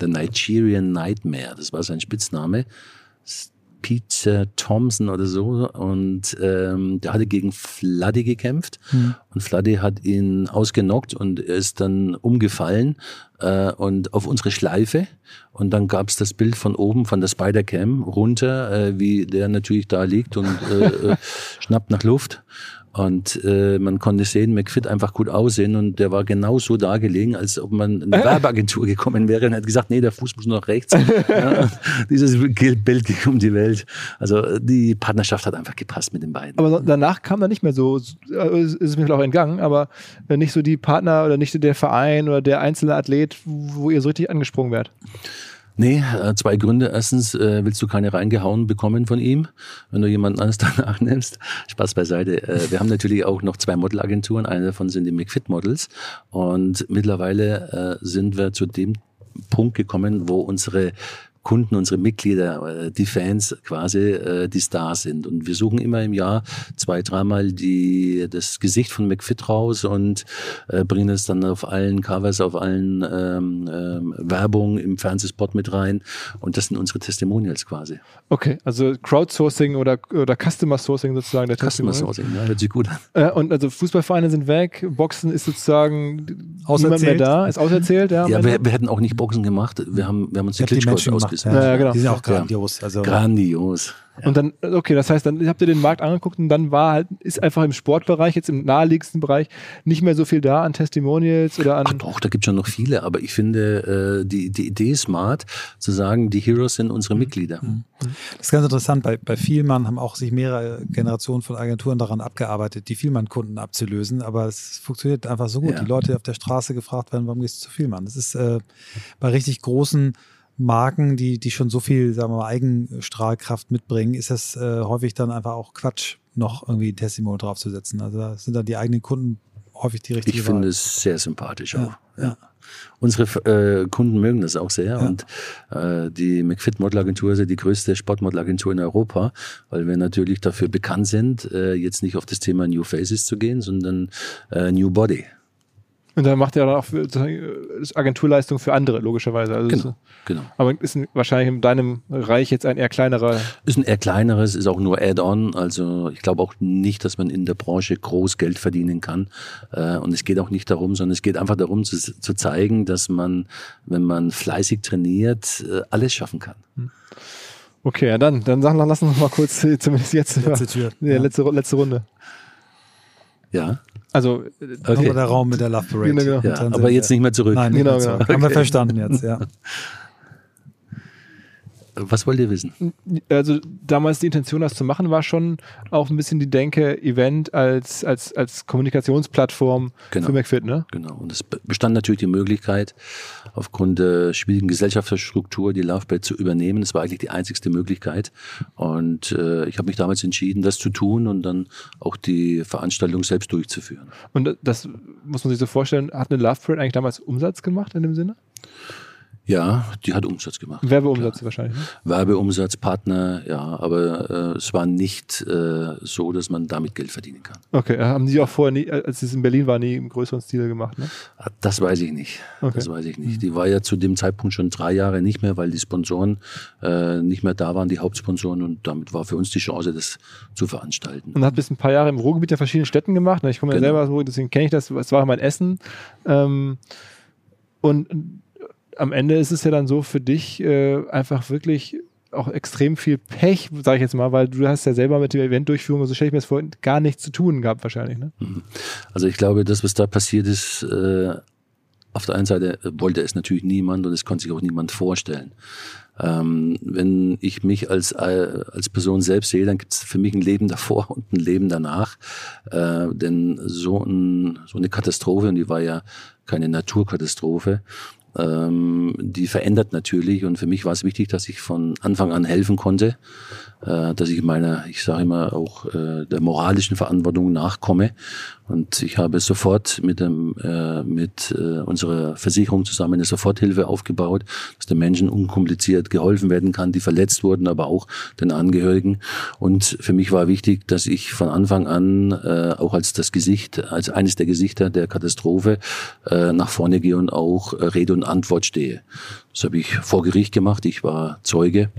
The Nigerian Nightmare, das war sein Spitzname. Peter Thompson oder so. Und ähm, der hatte gegen Fladdy gekämpft. Mhm. und Fladdy hat ihn ausgenockt und er ist dann umgefallen äh, und auf unsere Schleife. Und dann gab's das Bild von oben von der Spider-Cam runter, äh, wie der natürlich da liegt und äh, äh schnappt nach Luft und äh, man konnte sehen, McFit einfach gut aussehen und der war genauso da gelegen, als ob man in eine Werbeagentur gekommen wäre und hat gesagt, nee, der Fuß muss noch rechts. ja, dieses Bild ging um die Welt. Also die Partnerschaft hat einfach gepasst mit den beiden. Aber danach kam da nicht mehr so, äh, ist es mir vielleicht auch entgangen, aber nicht so die Partner oder nicht der Verein oder der einzelne Athlet, wo ihr so richtig angesprungen werdet. Nee, äh, zwei Gründe. Erstens äh, willst du keine reingehauen bekommen von ihm, wenn du jemanden anderes danach nimmst. Spaß beiseite. Äh, wir haben natürlich auch noch zwei Modelagenturen. Eine davon sind die McFit Models. Und mittlerweile äh, sind wir zu dem Punkt gekommen, wo unsere Kunden, unsere Mitglieder, äh, die Fans quasi, äh, die Stars sind. Und wir suchen immer im Jahr zwei, dreimal die, das Gesicht von McFit raus und äh, bringen es dann auf allen Covers, auf allen ähm, ähm, Werbung im Fernsehspot mit rein. Und das sind unsere Testimonials quasi. Okay, also Crowdsourcing oder, oder Customer Sourcing sozusagen der Customer Sourcing, ja, hört sich gut an. Äh, und also Fußballvereine sind weg, Boxen ist sozusagen auserzählt. niemand mehr da, ist auserzählt. Ja, ja wir, wir hätten auch nicht Boxen gemacht, wir haben, wir haben uns die Klitschkos ausgesucht. Ja, ja, genau. Die sind auch grandios. Also grandios. Ja. Und dann, okay, das heißt, dann habt ihr den Markt angeguckt und dann war halt, ist einfach im Sportbereich, jetzt im naheliegendsten Bereich, nicht mehr so viel da an Testimonials oder an. Ach doch, da gibt es schon noch viele, aber ich finde, äh, die, die Idee ist smart, zu sagen, die Heroes sind unsere Mitglieder. Mhm. Das ist ganz interessant. Bei, bei Vielmann haben auch sich mehrere Generationen von Agenturen daran abgearbeitet, die Vielmann-Kunden abzulösen, aber es funktioniert einfach so gut. Ja. Die Leute auf der Straße gefragt werden, warum gehst du zu Vielmann? Das ist äh, bei richtig großen Marken, die, die schon so viel, sagen wir mal, Eigenstrahlkraft mitbringen, ist das äh, häufig dann einfach auch Quatsch, noch irgendwie ein Testimonial draufzusetzen. Also da sind dann die eigenen Kunden häufig die richtige Ich Wahl. finde es sehr sympathisch auch. Ja, ja. Unsere äh, Kunden mögen das auch sehr und äh, die McFit Modelagentur ist ja die größte Sportmodelagentur in Europa, weil wir natürlich dafür bekannt sind, äh, jetzt nicht auf das Thema New Faces zu gehen, sondern äh, New Body. Und dann macht er dann auch für, das Agenturleistung für andere, logischerweise. Also Genau, es- genau. aber ist ein, wahrscheinlich in deinem Reich jetzt ein eher kleinerer. Ist ein eher kleineres, ist auch nur Add-on. Also ich glaube auch nicht, dass man in der Branche groß Geld verdienen kann. Äh, Und es geht auch nicht darum, sondern es geht einfach darum zu, zu zeigen, dass man, wenn man fleißig trainiert, äh, alles schaffen kann. Okay, ja dann, dann sag, lass uns noch mal kurz, äh, zumindest jetzt, Letzte Tür. Ja, Ja. letzte, letzte Runde. Ja, Also, Nochmal okay. der Raum mit der Love Parade. Genau, genau. Ja, aber jetzt nicht mehr zurück. Nein, Genau, genau, genau. Haben wir Okay. verstanden jetzt, ja. Was wollt ihr wissen? also damals die Intention, das zu machen, war schon auch ein bisschen die Denke, Event als, als, als Kommunikationsplattform Genau. für McFit, ne? Genau. Und es be- bestand natürlich die Möglichkeit, aufgrund der schwierigen Gesellschaftsstruktur die Lovebird zu übernehmen. Das war eigentlich die einzigste Möglichkeit. Und äh, ich habe mich damals entschieden, das zu tun und dann auch die Veranstaltung selbst durchzuführen. Und das muss man sich so vorstellen, hat eine Love Parade eigentlich damals Umsatz gemacht in dem Sinne? Ja, die hat Umsatz gemacht. Werbeumsatz wahrscheinlich. Ne? Werbeumsatz, Partner, ja, aber äh, es war nicht äh, so, dass man damit Geld verdienen kann. Okay, haben die auch vorher nie, als es in Berlin war, nie im größeren Stil gemacht, ne? Das weiß ich nicht. Okay. Das weiß ich nicht. Die war ja zu dem Zeitpunkt schon drei Jahre nicht mehr, weil die Sponsoren äh, nicht mehr da waren, die Hauptsponsoren, und damit war für uns die Chance, das zu veranstalten. Und hat bis ein paar Jahre im Ruhrgebiet in verschiedenen Städten gemacht. Ne? Ich komme ja Genau. selber aus dem Ruhrgebiet, deswegen kenne ich das. Es war mein Essen. Ähm, und am Ende ist es ja dann so für dich äh, einfach wirklich auch extrem viel Pech, sage ich jetzt mal, weil du hast ja selber mit der Eventdurchführung, so stelle ich mir das vor, gar nichts zu tun gehabt wahrscheinlich. Ne? Also ich glaube, das, was da passiert ist, äh, auf der einen Seite wollte es natürlich niemand und es konnte sich auch niemand vorstellen. Ähm, wenn ich mich als, äh, als Person selbst sehe, dann gibt es für mich ein Leben davor und ein Leben danach. Äh, denn so, ein, so eine Katastrophe, und die war ja keine Naturkatastrophe, ähm, die verändert natürlich. Und für mich war es wichtig, dass ich von Anfang an helfen konnte, äh, dass ich meiner, ich sage immer, auch äh, der moralischen Verantwortung nachkomme. Und ich habe sofort mit, dem, äh, mit äh, unserer Versicherung zusammen eine Soforthilfe aufgebaut, dass den Menschen unkompliziert geholfen werden kann, die verletzt wurden, aber auch den Angehörigen. Und für mich war wichtig, dass ich von Anfang an äh, auch als das Gesicht, als eines der Gesichter der Katastrophe äh, nach vorne gehe und auch äh, Rede und Antwort stehe. Das habe ich vor Gericht gemacht. Ich war Zeuge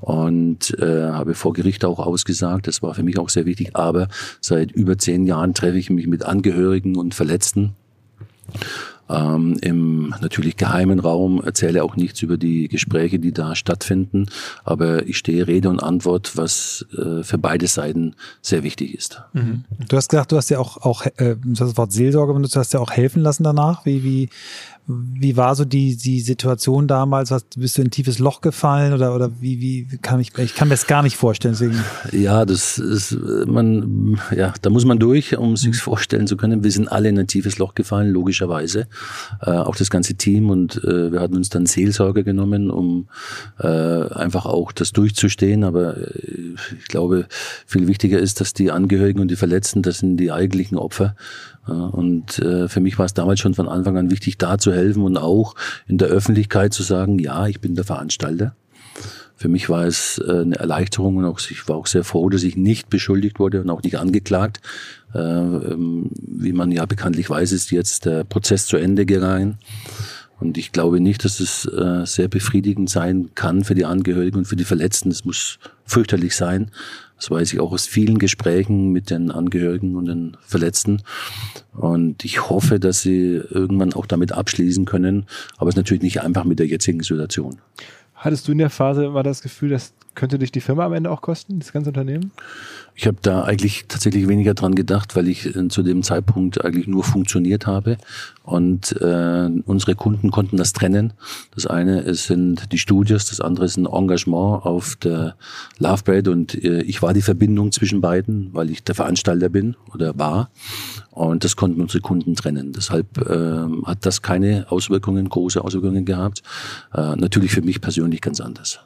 und äh, habe vor Gericht auch ausgesagt. Das war für mich auch sehr wichtig. Aber seit über zehn Jahren treffe ich mich mit Angehörigen und Verletzten ähm, im natürlich geheimen Raum, erzähle auch nichts über die Gespräche, die da stattfinden, aber ich stehe Rede und Antwort, was äh, für beide Seiten sehr wichtig ist. Du hast gesagt, du hast ja auch, auch äh, das Wort Seelsorge benutzt, du hast ja auch helfen lassen danach. Wie, wie, wie war so die, die Situation damals? Was, bist du in ein tiefes Loch gefallen oder, oder wie, wie kann ich, ich kann mir das gar nicht vorstellen, deswegen. Ja, das ist, man, ja, da muss man durch, um sich's vorstellen zu können. Wir sind alle in ein tiefes Loch gefallen, logischerweise. Äh, auch das ganze Team und äh, wir hatten uns dann Seelsorge genommen, um äh, einfach auch das durchzustehen. Aber äh, ich glaube, viel wichtiger ist, dass die Angehörigen und die Verletzten, das sind die eigentlichen Opfer. Und äh, für mich war es damals schon von Anfang an wichtig, da zu helfen und auch in der Öffentlichkeit zu sagen, ja, ich bin der Veranstalter. Für mich war es äh, eine Erleichterung und auch, ich war auch sehr froh, dass ich nicht beschuldigt wurde und auch nicht angeklagt. Äh, ähm, wie man ja bekanntlich weiß, ist jetzt der Prozess zu Ende gegangen. Und ich glaube nicht, dass es äh, sehr befriedigend sein kann für die Angehörigen und für die Verletzten. Es muss fürchterlich sein. Das weiß ich auch aus vielen Gesprächen mit den Angehörigen und den Verletzten. Und ich hoffe, dass sie irgendwann auch damit abschließen können. Aber es ist natürlich nicht einfach mit der jetzigen Situation. Hattest du in der Phase immer das Gefühl, das könnte dich die Firma am Ende auch kosten, das ganze Unternehmen? Ich habe da eigentlich tatsächlich weniger dran gedacht, weil ich äh, zu dem Zeitpunkt eigentlich nur funktioniert habe und äh, unsere Kunden konnten das trennen. Das eine es sind die Studios, das andere ist ein Engagement auf der Love Parade und äh, ich war die Verbindung zwischen beiden, weil ich der Veranstalter bin oder war und das konnten unsere Kunden trennen. Deshalb äh, hat das keine Auswirkungen, große Auswirkungen gehabt. Äh, natürlich für mich persönlich ganz anders.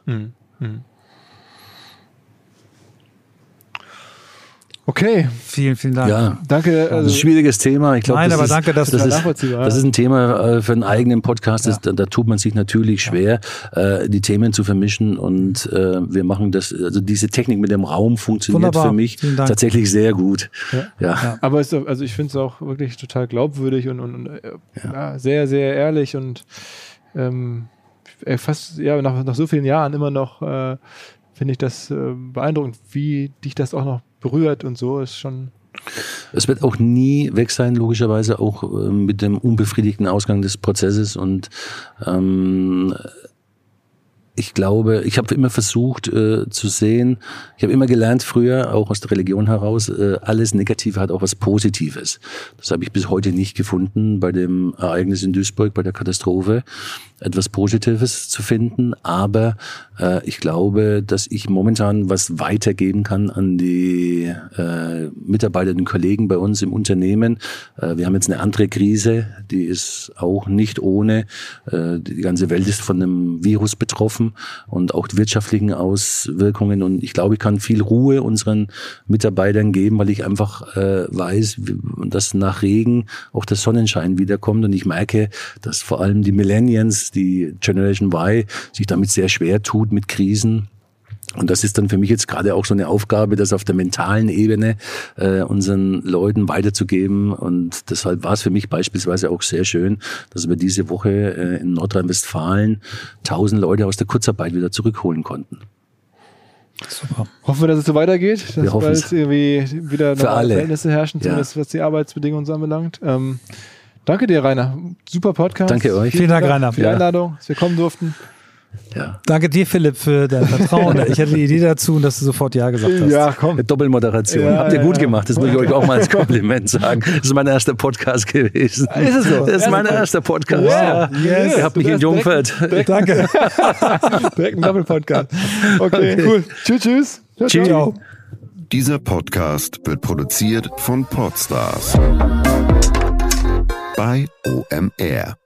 Okay. Vielen, vielen Dank. Ja, Danke. das ist Also, ein schwieriges Thema. Ich glaube, Nein, das aber ist, danke, dass das du ist, nachvollziehbar, das ja. ist ein Thema äh, für einen eigenen Podcast. Das, da, da tut man sich natürlich schwer, äh, die Themen zu vermischen. Und äh, wir machen das, also diese Technik mit dem Raum funktioniert Wunderbar. für mich tatsächlich sehr gut. Ja. Ja. aber es, ist- also ich finde es auch wirklich total glaubwürdig und, und, und äh, ja. sehr, sehr ehrlich und ähm, äh, fast ja nach, nach so vielen Jahren immer noch äh, finde ich das äh, beeindruckend, wie dich das auch noch berührt und so ist schon Es wird auch nie weg sein, logischerweise, auch äh, mit dem unbefriedigten Ausgang des Prozesses. Und ähm, ich glaube, ich habe immer versucht äh, zu sehen, ich habe immer gelernt früher, auch aus der Religion heraus, äh, alles Negative hat auch was Positives. Das habe ich bis heute nicht gefunden bei dem Ereignis in Duisburg, bei der Katastrophe, etwas Positives zu finden. Aber äh, ich glaube, dass ich momentan was weitergeben kann an die äh, Mitarbeiter und Kollegen bei uns im Unternehmen. Äh, wir haben jetzt eine andere Krise, die ist auch nicht ohne. Äh, die ganze Welt ist von einem Virus betroffen und auch die wirtschaftlichen Auswirkungen. Und ich glaube, ich kann viel Ruhe unseren Mitarbeitern geben, weil ich einfach äh, weiß, dass nach Regen auch der Sonnenschein wiederkommt. Und ich merke, dass vor allem die Millennials, die Generation Y, sich damit sehr schwer tut mit Krisen. Und das ist dann für mich jetzt gerade auch so eine Aufgabe, das auf der mentalen Ebene äh, unseren Leuten weiterzugeben. Und deshalb war es für mich beispielsweise auch sehr schön, dass wir diese Woche äh, in Nordrhein-Westfalen tausend Leute aus der Kurzarbeit wieder zurückholen konnten. Super. Hoffen wir, dass es so weitergeht, dass Wir bald irgendwie wieder normale alle. Verhältnisse herrschen, Ja. zumindest was die Arbeitsbedingungen so anbelangt. Ähm, danke dir, Rainer. Super Podcast. Danke euch. Vielen Dank, Rainer. für die Ja. Einladung, dass wir kommen durften. Ja. Danke dir, Philipp, für dein Vertrauen. ich hatte die Idee dazu und dass du sofort Ja gesagt hast. komm. Doppelmoderation. Ja, Habt ihr ja, gut ja. gemacht. Das muss ich euch auch mal als Kompliment sagen. Das ist mein erster Podcast gewesen. Ist es so? Das ist mein Erster erster Podcast. Wow. Ja. Yes. Ihr habt mich in Jungfeld. Danke. Direkt ein Doppelpodcast. Okay, Okay. cool. Tschüss, tschüss. Ciao, Tschüss. ciao. Dieser Podcast wird produziert von Podstars bei OMR.